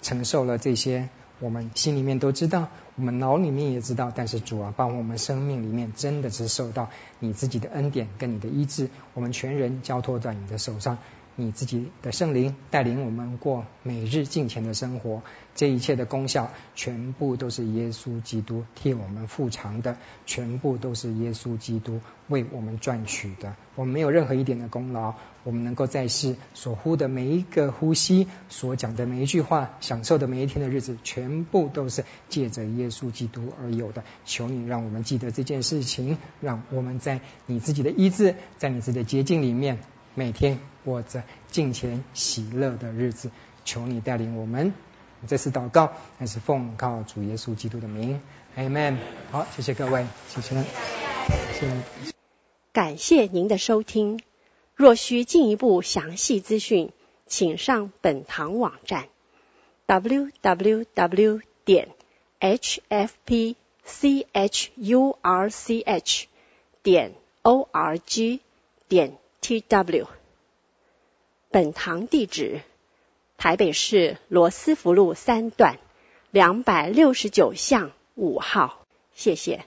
承受了这些。我们心里面都知道，我们脑里面也知道，但是主啊，把我们生命里面真的是受到你自己的恩典跟你的医治，我们全人交托在你的手上。你自己的圣灵带领我们过每日敬虔的生活，这一切的功效全部都是耶稣基督替我们付偿的，全部都是耶稣基督为我们赚取的。我们没有任何一点的功劳，我们能够在世所呼的每一个呼吸，所讲的每一句话，享受的每一天的日子，全部都是借着耶稣基督而有的。求你让我们记得这件事情，让我们在你自己的医治，在你自己的洁净里面。每天过着敬虔喜乐的日子，求你带领我们。这次祷告，还是奉靠主耶稣基督的名，Amen。好，谢谢各位，谢谢。谢谢。感谢您的收听。若需进一步详细资讯，请上本堂网站：www 点 hfpchurch 点 org 点。T.W. 本堂地址：台北市罗斯福路三段两百六十九巷五号。谢谢。